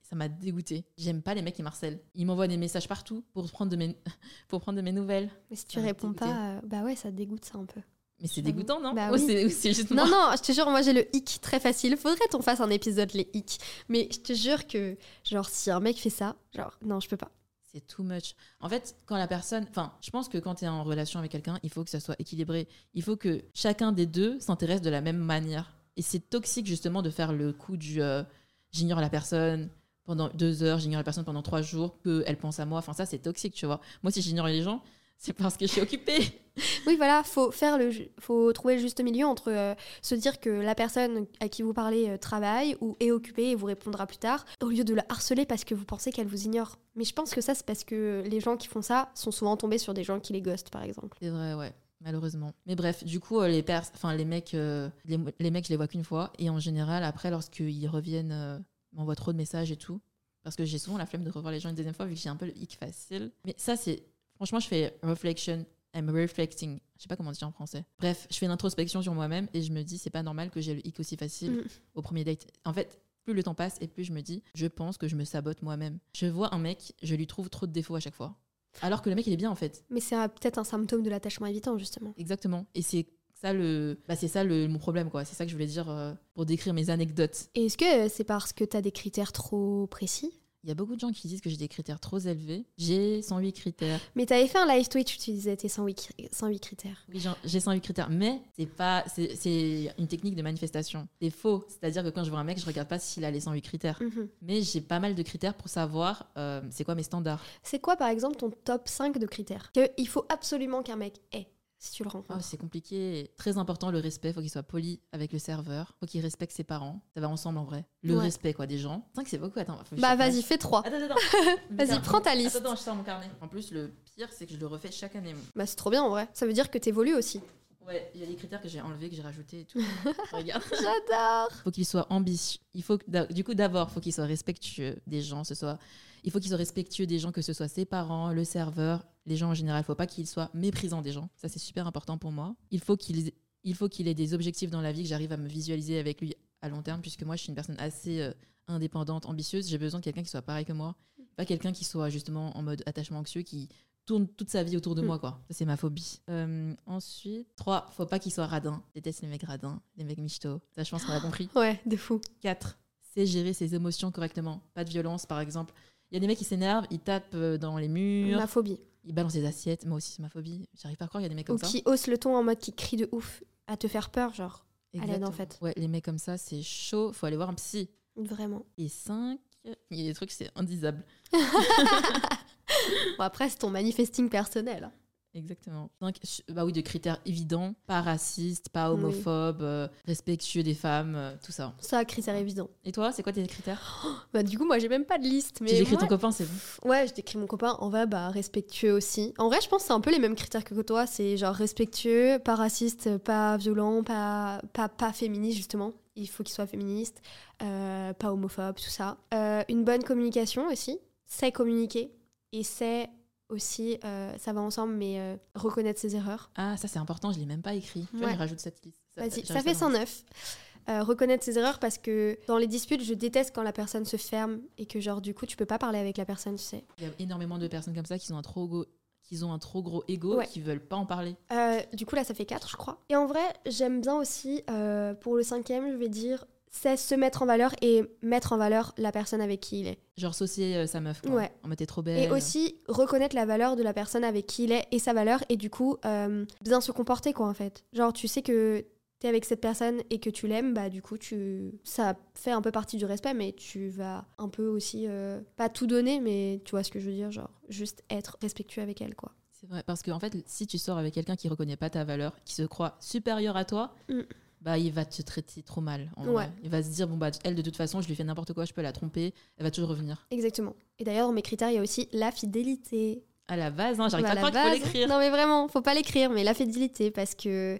ça. M'a dégoûté. J'aime pas les mecs qui marcellent. Ils m'envoient des messages partout pour prendre de mes, (laughs) pour prendre de mes nouvelles. Mais si tu réponds dégoûté. pas, euh, bah ouais, ça te dégoûte ça un peu. Mais c'est dégoûtant, non Bah Ou oui. c'est- juste Non, moi non, je te jure, moi j'ai le hic très facile. Faudrait qu'on fasse un épisode les hicks. Mais je te jure que, genre, si un mec fait ça, genre, non, je peux pas. C'est too much. En fait, quand la personne. Enfin, je pense que quand tu es en relation avec quelqu'un, il faut que ça soit équilibré. Il faut que chacun des deux s'intéresse de la même manière. Et c'est toxique, justement, de faire le coup du. euh, j'ignore la personne pendant deux heures, j'ignore la personne pendant trois jours, qu'elle pense à moi. Enfin, ça, c'est toxique, tu vois. Moi, si j'ignore les gens, c'est parce que je suis occupée. Oui, voilà, faut faire le, faut trouver le juste milieu entre euh, se dire que la personne à qui vous parlez euh, travaille ou est occupée et vous répondra plus tard, au lieu de la harceler parce que vous pensez qu'elle vous ignore. Mais je pense que ça, c'est parce que les gens qui font ça sont souvent tombés sur des gens qui les ghostent, par exemple. C'est vrai, ouais. Malheureusement. Mais bref, du coup, euh, les pers enfin les mecs, euh, les, les mecs, je les vois qu'une fois. Et en général, après, lorsqu'ils reviennent, euh, m'envoient trop de messages et tout. Parce que j'ai souvent la flemme de revoir les gens une deuxième fois, vu que j'ai un peu le hic facile. Mais ça, c'est. Franchement, je fais reflection. I'm reflecting. Je sais pas comment dire en français. Bref, je fais une introspection sur moi-même et je me dis, c'est pas normal que j'ai le hic aussi facile Mm. au premier date. En fait, plus le temps passe et plus je me dis, je pense que je me sabote moi-même. Je vois un mec, je lui trouve trop de défauts à chaque fois. Alors que le mec, il est bien en fait. Mais c'est peut-être un symptôme de l'attachement évitant, justement. Exactement. Et c'est ça le, bah, c'est ça le mon problème quoi. C'est ça que je voulais dire euh, pour décrire mes anecdotes. Et est-ce que euh, c'est parce que tu as des critères trop précis? Il y a beaucoup de gens qui disent que j'ai des critères trop élevés. J'ai 108 critères. Mais tu avais fait un live Twitch où tu disais tes 108, cri- 108 critères. Oui, j'ai 108 critères, mais c'est pas, c'est, c'est une technique de manifestation. C'est faux. C'est-à-dire que quand je vois un mec, je regarde pas s'il a les 108 critères. Mhm. Mais j'ai pas mal de critères pour savoir euh, c'est quoi mes standards. C'est quoi, par exemple, ton top 5 de critères? Qu'il faut absolument qu'un mec ait si tu le Oh, rencontres c'est compliqué. Très important le respect. Faut qu'il soit poli avec le serveur. Faut qu'il respecte ses parents. Ça va ensemble en vrai. Le Ouais. respect quoi des gens. C'est vrai que c'est beaucoup. Attends. faut que je Bah, vas-y, fais 3. Attends, attends. (laughs) Vas-y, prends ta liste. Attends, attends, je sors mon carnet. En plus, le pire, c'est que je le refais chaque année. Bah, c'est trop bien en vrai. Ça veut dire que t'évolues aussi. Ouais, il y a des critères que j'ai enlevés, que j'ai rajoutés et tout. (laughs) Regarde. (laughs) J'adore faut qu'il soit ambitieux. Il faut que du coup d'abord, faut qu'il soit respectueux des gens. Ce soit, il faut qu'il soit respectueux des gens, que ce soit ses parents, le serveur, les gens en général. Il faut pas qu'il soit méprisant des gens. Ça c'est super important pour moi. Il faut qu'il, il faut qu'il ait des objectifs dans la vie que j'arrive à me visualiser avec lui à long terme, puisque moi je suis une personne assez euh, indépendante, ambitieuse. J'ai besoin de quelqu'un qui soit pareil que moi, pas quelqu'un qui soit justement en mode attachement anxieux, qui tourne toute sa vie autour de Mm. moi, quoi. Ça, c'est ma phobie. Euh, ensuite, 3. Faut pas qu'il soit radin. Je déteste les mecs radins, les mecs michto. Ça, je pense qu'on a compris. (gasps) Ouais, de fou. 4. C'est gérer ses émotions correctement. Pas de violence, par exemple. Il y a des mecs qui s'énervent, ils tapent euh, dans les murs, Ma phobie. ils balancent des assiettes. Moi aussi, c'est ma phobie. J'arrive pas à croire qu'il y a des mecs Ou comme ça. qui hausse le ton en mode qui crie de ouf à te faire peur, genre. à l'aide, en Exactement. fait. Ouais, les mecs comme ça, c'est chaud. Faut aller voir un psy. Vraiment. Et 5. Il y a des trucs, c'est indisable. (laughs) Bon, après, c'est ton manifesting personnel. Exactement. Donc, bah oui, de critères évidents, pas racistes, pas Oui. homophobes, euh, respectueux des femmes, euh, tout ça. Ça, critère évident. Et toi, c'est quoi tes critères? Bah, du coup, moi, j'ai même pas de liste. Mais Tu décris moi- ton copain, c'est bon. Ouais, je décris mon copain. En vrai, bah, respectueux aussi. En vrai, je pense que c'est un peu les mêmes critères que toi. C'est genre respectueux, pas raciste, pas violent, pas, pas, pas féministe, justement. Il faut qu'il soit féministe, euh, pas homophobe, tout ça. Une bonne communication aussi. C'est communiquer. Et c'est aussi, euh, ça va ensemble, mais euh, reconnaître ses erreurs. Ah, ça c'est important, je l'ai même pas écrit. Tu vois, Ouais. je rajoute cette liste. Vas-y, ça fait à le 109. Euh, reconnaître ses erreurs parce que dans les disputes, je déteste quand la personne se ferme et que genre du coup tu peux pas parler avec la personne, tu sais. Il y a énormément de personnes comme ça qui ont un trop gros, qui ont un trop gros ego, Ouais. qui veulent pas en parler. Euh, du coup, là, ça fait 4, je crois. Et en vrai, j'aime bien aussi, euh, pour le cinquième, je vais dire, c'est se mettre en valeur et mettre en valeur la personne avec qui il est. Genre saucer euh, sa meuf. Quoi. Ouais. En mode t'es trop belle. Et aussi reconnaître la valeur de la personne avec qui il est et sa valeur, et du coup, euh, bien se comporter, quoi, en fait. Genre, tu sais que t'es avec cette personne et que tu l'aimes, bah, du coup, tu... ça fait un peu partie du respect, mais tu vas un peu aussi, euh, pas tout donner, mais tu vois ce que je veux dire, genre, juste être respectueux avec elle, quoi. C'est vrai, parce qu'en fait, si tu sors avec quelqu'un qui reconnaît pas ta valeur, qui se croit supérieur à toi, Mm. Bah il va te traiter trop mal. En Ouais. vrai. Il va se dire bon bah elle de toute façon, je lui fais n'importe quoi, je peux la tromper, elle va toujours revenir. Exactement. Et d'ailleurs, dans mes critères, il y a aussi la fidélité. À la base, hein, j'arrive Bah, pas à croire qu'il faut l'écrire. Non mais vraiment, faut pas l'écrire, mais la fidélité parce que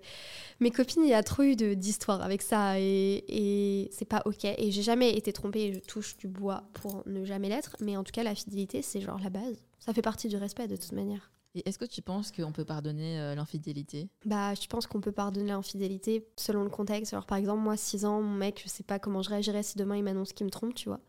mes copines, il y a trop eu de- d'histoires avec ça et, et c'est pas ok. Et j'ai jamais été trompée et je touche du bois pour ne jamais l'être. Mais en tout cas, la fidélité, c'est genre la base. Ça fait partie du respect de toute manière. Et est-ce que tu penses qu'on peut pardonner euh, l'infidélité? Bah, je pense qu'on peut pardonner l'infidélité selon le contexte. Alors par exemple, moi, 6 ans, mon mec, je sais pas comment je réagirais si demain il m'annonce qu'il me trompe, tu vois.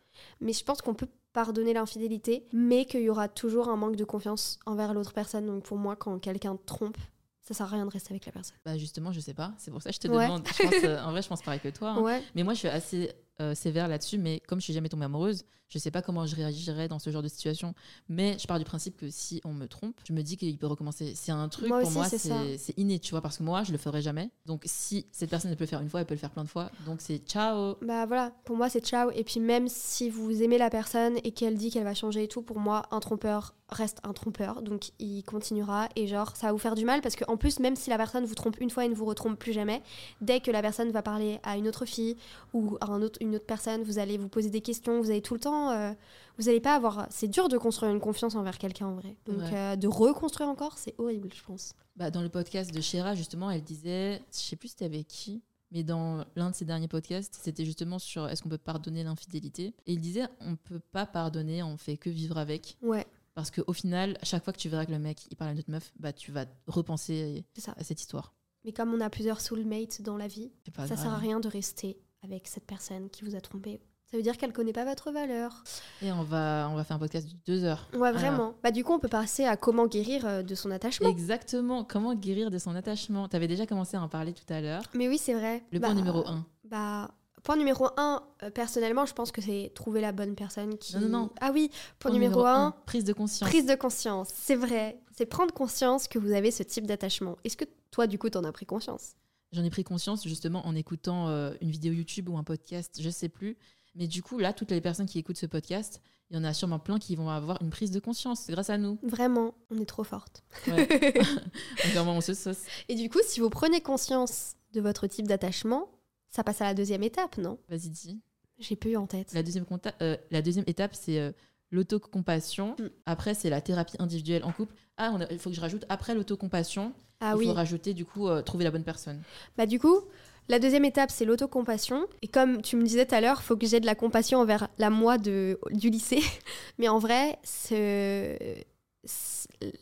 Mais je pense qu'on peut pardonner l'infidélité, mais qu'il y aura toujours un manque de confiance envers l'autre personne. Donc pour moi, quand quelqu'un te trompe, ça sert à rien de rester avec la personne. Bah justement, je sais pas. C'est pour ça que je te Ouais. demande. Je pense, euh, en vrai, je pense (laughs) pareil que toi. hein. Ouais. Mais moi, je suis assez euh, sévère là-dessus. Mais comme je suis jamais tombée amoureuse, je sais pas comment je réagirais dans ce genre de situation. Mais je pars du principe que si on me trompe, je me dis qu'il peut recommencer. C'est un truc Moi pour aussi, moi, c'est inné, tu vois, parce que moi, je le ferai jamais. Donc si cette personne elle peut le faire une fois, elle peut le faire plein de fois. Donc c'est ciao. Bah voilà, pour moi c'est ciao. Et puis même si vous aimez la personne et qu'elle dit qu'elle va changer et tout, pour moi un trompeur reste un trompeur, donc il continuera et genre ça va vous faire du mal parce qu'en plus même si la personne vous trompe une fois et ne vous retrompe plus jamais, dès que la personne va parler à une autre fille ou à un autre, une autre personne, vous allez vous poser des questions, vous allez tout le temps, euh, vous n'allez pas avoir, c'est dur de construire une confiance envers quelqu'un en vrai, donc Ouais. euh, de reconstruire encore c'est horrible je pense. Bah, dans le podcast de Shera, justement, elle disait, je sais plus c'était avec qui, mais dans l'un de ses derniers podcasts, c'était justement sur est-ce qu'on peut pardonner l'infidélité? Et il disait, on peut pas pardonner, on fait que vivre avec. Ouais, Parce qu'au final, chaque fois que tu verras que le mec il parle à une autre meuf, bah tu vas repenser ça. à cette histoire. Mais comme on a plusieurs soulmates dans la vie, ça grave. sert à rien de rester avec cette personne qui vous a trompé. Ça veut dire qu'elle connaît pas votre valeur. Et on va, on va faire un podcast de deux heures. Ouais, vraiment. Bah du coup, on peut passer à comment guérir euh, de son attachement. Exactement. Comment guérir de son attachement Tu avais déjà commencé à en parler tout à l'heure. Mais oui, c'est vrai. Le Bah, point numéro un. Bah, point numéro un, euh, personnellement, je pense que c'est trouver la bonne personne qui. Non, non, non. Ah oui, point, numéro, un, prise de conscience. prise de conscience. C'est vrai. C'est prendre conscience que vous avez ce type d'attachement. Est-ce que toi, du coup, t'en as pris conscience? J'en ai pris conscience justement en écoutant euh, une vidéo YouTube ou un podcast, je sais plus. Mais du coup, là, toutes les personnes qui écoutent ce podcast, il y en a sûrement plein qui vont avoir une prise de conscience grâce à nous. Vraiment, on est trop forte. Ouais. (laughs) (laughs) On se sauce. Et du coup, si vous prenez conscience de votre type d'attachement, ça passe à la deuxième étape, non? Vas-y, dis. J'ai plus en tête. La deuxième, euh, la deuxième étape, c'est euh, l'autocompassion. Mm. Après, c'est la thérapie individuelle en couple. Ah, on a- il faut que je rajoute, après l'autocompassion, Ah il oui. faut rajouter du coup euh, trouver la bonne personne. Bah du coup, la deuxième étape, c'est l'autocompassion. Et comme tu me disais tout à l'heure, faut que j'ai de la compassion envers la moi de, du lycée. (laughs) Mais en vrai,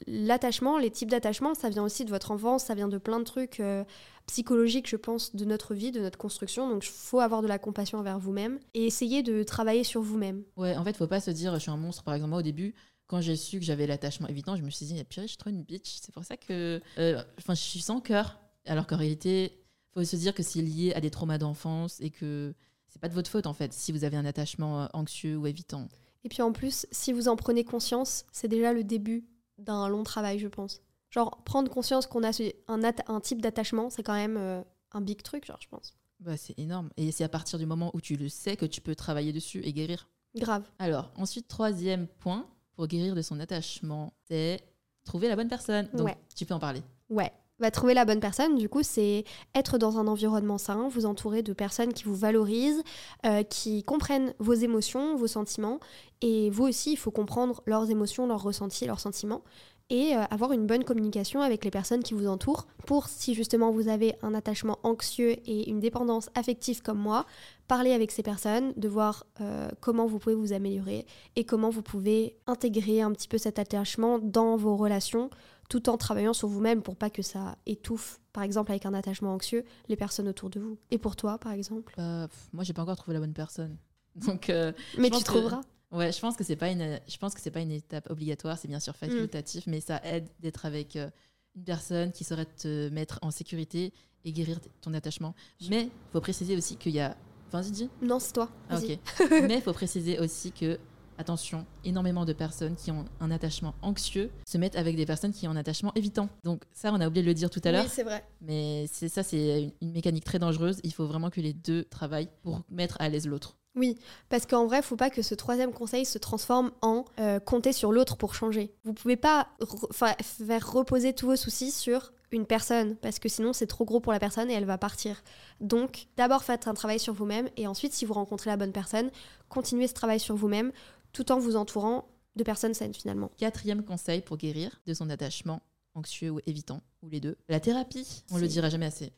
l'attachement, les types d'attachement, ça vient aussi de votre enfance, ça vient de plein de trucs euh, psychologiques, je pense, de notre vie, de notre construction. Donc il faut avoir de la compassion envers vous-même et essayer de travailler sur vous-même. Ouais, en fait, faut pas se dire je suis un monstre. Par exemple, moi, au début, quand j'ai su que j'avais l'attachement évitant, je me suis dit, ah, purée, je suis trop une bitch. C'est pour ça que. euh, je suis sans cœur. Alors qu'en réalité, faut se dire que c'est lié à des traumas d'enfance et que c'est pas de votre faute, en fait, si vous avez un attachement euh, anxieux ou évitant. Et puis en plus, si vous en prenez conscience, c'est déjà le début d'un long travail, je pense. Genre, prendre conscience qu'on a un, type d'attachement, c'est quand même euh, un big truc, genre, je pense. Bah, c'est énorme. Et c'est à partir du moment où tu le sais que tu peux travailler dessus et guérir. Grave. Alors, ensuite, troisième point pour guérir de son attachement, c'est trouver la bonne personne. Donc, Ouais. tu peux en parler. Ouais. Va trouver la bonne personne, du coup, c'est être dans un environnement sain, vous entourer de personnes qui vous valorisent, euh, qui comprennent vos émotions, vos sentiments. Et vous aussi, il faut comprendre leurs émotions, leurs ressentis, leurs sentiments. Et euh, avoir une bonne communication avec les personnes qui vous entourent pour, si justement vous avez un attachement anxieux et une dépendance affective comme moi, parler avec ces personnes, de voir euh, comment vous pouvez vous améliorer et comment vous pouvez intégrer un petit peu cet attachement dans vos relations tout en travaillant sur vous-même pour pas que ça étouffe, par exemple avec un attachement anxieux, les personnes autour de vous. Et pour toi, par exemple? Pff, moi, j'ai pas encore trouvé la bonne personne. Donc, euh, Mais tu que- trouveras. Ouais, je pense que c'est pas une, je pense que c'est pas une étape obligatoire, c'est bien sûr facultatif, mais ça aide d'être avec euh, une personne qui saurait te mettre en sécurité et guérir ton attachement. Mais faut préciser aussi qu'il y a, enfin, dis Non, c'est toi. ah, ok. (laughs) mais faut préciser aussi que, attention, énormément de personnes qui ont un attachement anxieux se mettent avec des personnes qui ont un attachement évitant. Donc ça, on a oublié de le dire tout à l'heure. Oui, c'est vrai. Mais c'est ça, c'est une, une mécanique très dangereuse. Il faut vraiment que les deux travaillent pour mettre à l'aise l'autre. Oui, parce qu'en vrai, faut pas que ce troisième conseil se transforme en euh, compter sur l'autre pour changer. Vous pouvez pas re- fa- faire reposer tous vos soucis sur une personne, parce que sinon c'est trop gros pour la personne et elle va partir. Donc, d'abord faites un travail sur vous-même, et ensuite, si vous rencontrez la bonne personne, continuez ce travail sur vous-même, tout en vous entourant de personnes saines finalement. Quatrième conseil pour guérir de son attachement anxieux ou évitant, ou les deux, la thérapie. On le dira jamais assez.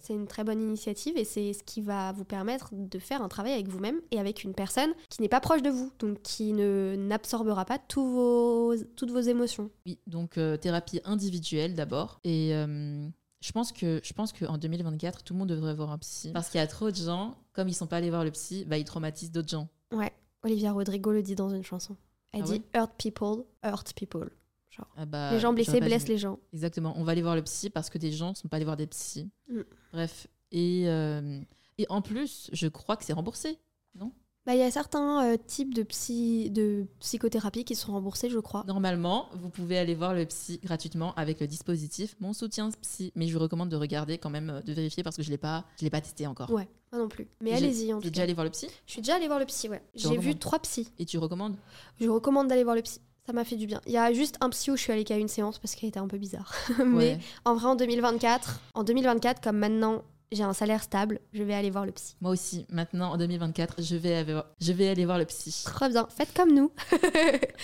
C'est une très bonne initiative et c'est ce qui va vous permettre de faire un travail avec vous-même et avec une personne qui n'est pas proche de vous, donc qui ne n'absorbera pas tous vos, toutes vos émotions. Oui, donc euh, thérapie individuelle d'abord. Et euh, je pense que je pense qu'en 2024, tout le monde devrait voir un psy. Parce qu'il y a trop de gens, comme ils sont pas allés voir le psy, bah, ils traumatisent d'autres gens. Ouais, Olivia Rodrigo le dit dans une chanson. Elle Ah dit ouais Hurt people, hurt people. Genre, Ah bah, les gens blessés blessent les gens. Exactement. On va aller voir le psy parce que des gens sont pas allés voir des psys. Mm. Bref. Et, euh, et en plus, je crois que c'est remboursé. Bah, il y a certains euh, types de, psy, de psychothérapie qui sont remboursés, je crois. Normalement, vous pouvez aller voir le psy gratuitement avec le dispositif Mon soutien psy. Mais je vous recommande de regarder quand même, euh, de vérifier parce que je l'ai pas, je l'ai pas testé encore. Ouais, moi non plus. Mais allez-y en tout déjà cas. allé voir le psy? Je suis déjà allée voir le psy, ouais. Tu J'ai vu trois psys. et tu recommandes? Je recommande d'aller voir le psy. Ça m'a fait du bien. Il y a juste un psy où je suis allée qu'à une séance parce qu'elle était un peu bizarre. (laughs) Mais Ouais. en vrai, en 2024, en 2024, comme maintenant j'ai un salaire stable, je vais aller voir le psy. Moi aussi, maintenant en 2024, je vais, avoir- je vais aller voir le psy. Très bien, faites comme nous. (laughs)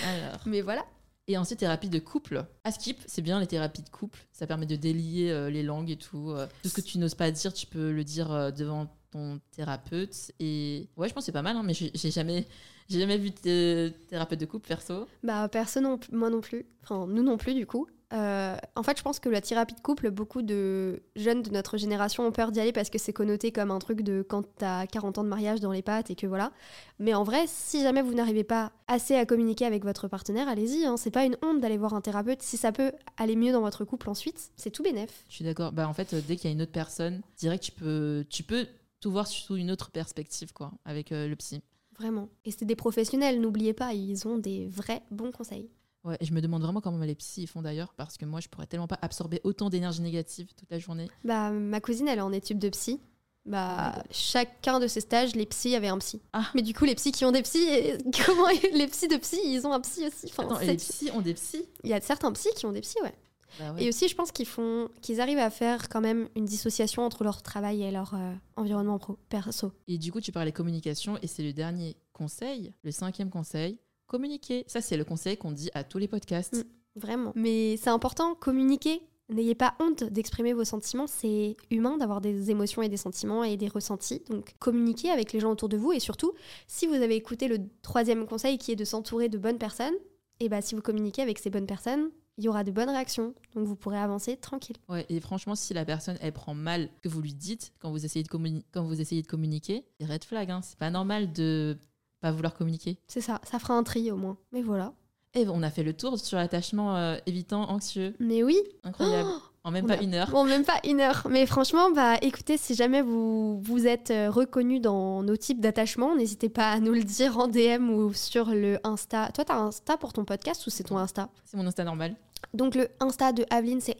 Alors. Mais voilà. Et ensuite, thérapie de couple. À Skip, c'est bien les thérapies de couple. Ça permet de délier euh, les langues et tout. euh. tout ce que tu n'oses pas dire, tu peux le dire euh, devant ton thérapeute. Et ouais, je pense que c'est pas mal, hein, mais j'ai j'ai jamais, j'ai jamais vu de thérapeute de couple perso. Bah, personne, non, moi non plus. Enfin, nous non plus, du coup. Euh, en fait, je pense que la thérapie de couple, beaucoup de jeunes de notre génération ont peur d'y aller parce que c'est connoté comme un truc de quand t'as 40 ans de mariage dans les pattes et que voilà. Mais en vrai, si jamais vous n'arrivez pas assez à communiquer avec votre partenaire, allez-y. Hein. C'est pas une honte d'aller voir un thérapeute. Si ça peut aller mieux dans votre couple ensuite, c'est tout bénef. Je suis d'accord. Bah, en fait, euh, dès qu'il y a une autre personne, que tu peux, tu peux tout voir sous une autre perspective, quoi, avec euh, le psy. Vraiment. Et c'est des professionnels, n'oubliez pas, ils ont des vrais bons conseils. Ouais, et je me demande vraiment comment les psys font d'ailleurs, parce que moi, je pourrais tellement pas absorber autant d'énergie négative toute la journée. Bah, ma cousine, elle est en études de psy. Bah, chacun de ses stages, les psys avaient un psy. Ah. Mais du coup, les psys qui ont des psys, et comment (laughs) les psys de psy, ils ont un psy aussi. Enfin, Attends, et c'est- les psys ont des psys? Il y a certains psys qui ont des psys, ouais. Bah ouais. Et aussi, je pense qu'ils font, qu'ils arrivent à faire quand même une dissociation entre leur travail et leur euh, environnement pro, perso. Et du coup, tu parlais communication, et c'est le dernier conseil, le cinquième conseil, communiquer. Ça, c'est le conseil qu'on dit à tous les podcasts. Mm. Vraiment. Mais c'est important, communiquer. N'ayez pas honte d'exprimer vos sentiments. C'est humain d'avoir des émotions et des sentiments et des ressentis. Donc, communiquez avec les gens autour de vous. Et surtout, si vous avez écouté le troisième conseil qui est de s'entourer de bonnes personnes, et bah, si vous communiquez avec ces bonnes personnes, il y aura de bonnes réactions. Donc, vous pourrez avancer tranquille. Ouais, et franchement, si la personne, elle prend mal ce que vous lui dites quand vous essayez de, communi- quand vous essayez de communiquer, c'est red flag. Hein. C'est pas normal de pas vouloir communiquer. C'est ça. Ça fera un tri au moins. Mais voilà. Et on a fait le tour sur l'attachement euh, évitant anxieux. Mais oui. Incroyable. En même pas a- une heure. Bon, même pas une heure. Mais franchement, bah, écoutez, si jamais vous, vous êtes euh, reconnu dans nos types d'attachement, n'hésitez pas à nous le dire en DM ou sur le Insta. Toi, t'as un Insta pour ton podcast ou c'est ton Insta? C'est mon Insta normal. Donc, le Insta de Aveline, c'est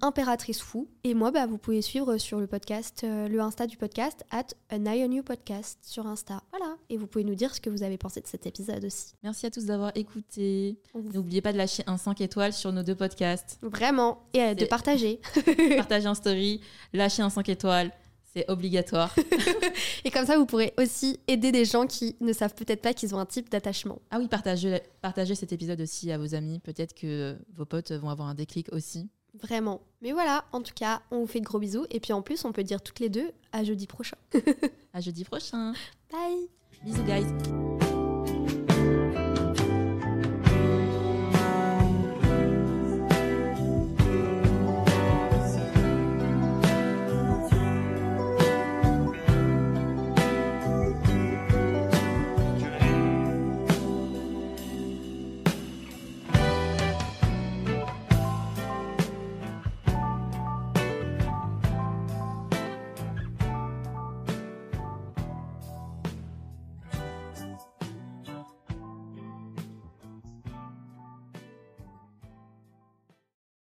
impératricefou. Et moi, bah, vous pouvez suivre sur le podcast, euh, le Insta du podcast, at an eye on you podcast sur Insta. Voilà. Et vous pouvez nous dire ce que vous avez pensé de cet épisode aussi. Merci à tous d'avoir écouté. Vous- N'oubliez pas de lâcher un 5 étoiles sur nos deux podcasts. Vraiment. Et euh, de partager. (laughs) Partagez un story, lâchez un 5 étoiles. C'est obligatoire. (laughs) Et comme ça, vous pourrez aussi aider des gens qui ne savent peut-être pas qu'ils ont un type d'attachement. Ah oui, partagez, partagez cet épisode aussi à vos amis. Peut-être que vos potes vont avoir un déclic aussi. Vraiment. Mais voilà, en tout cas, on vous fait de gros bisous. Et puis en plus, on peut dire toutes les deux à jeudi prochain. (laughs) À jeudi prochain. Bye Bisous, guys.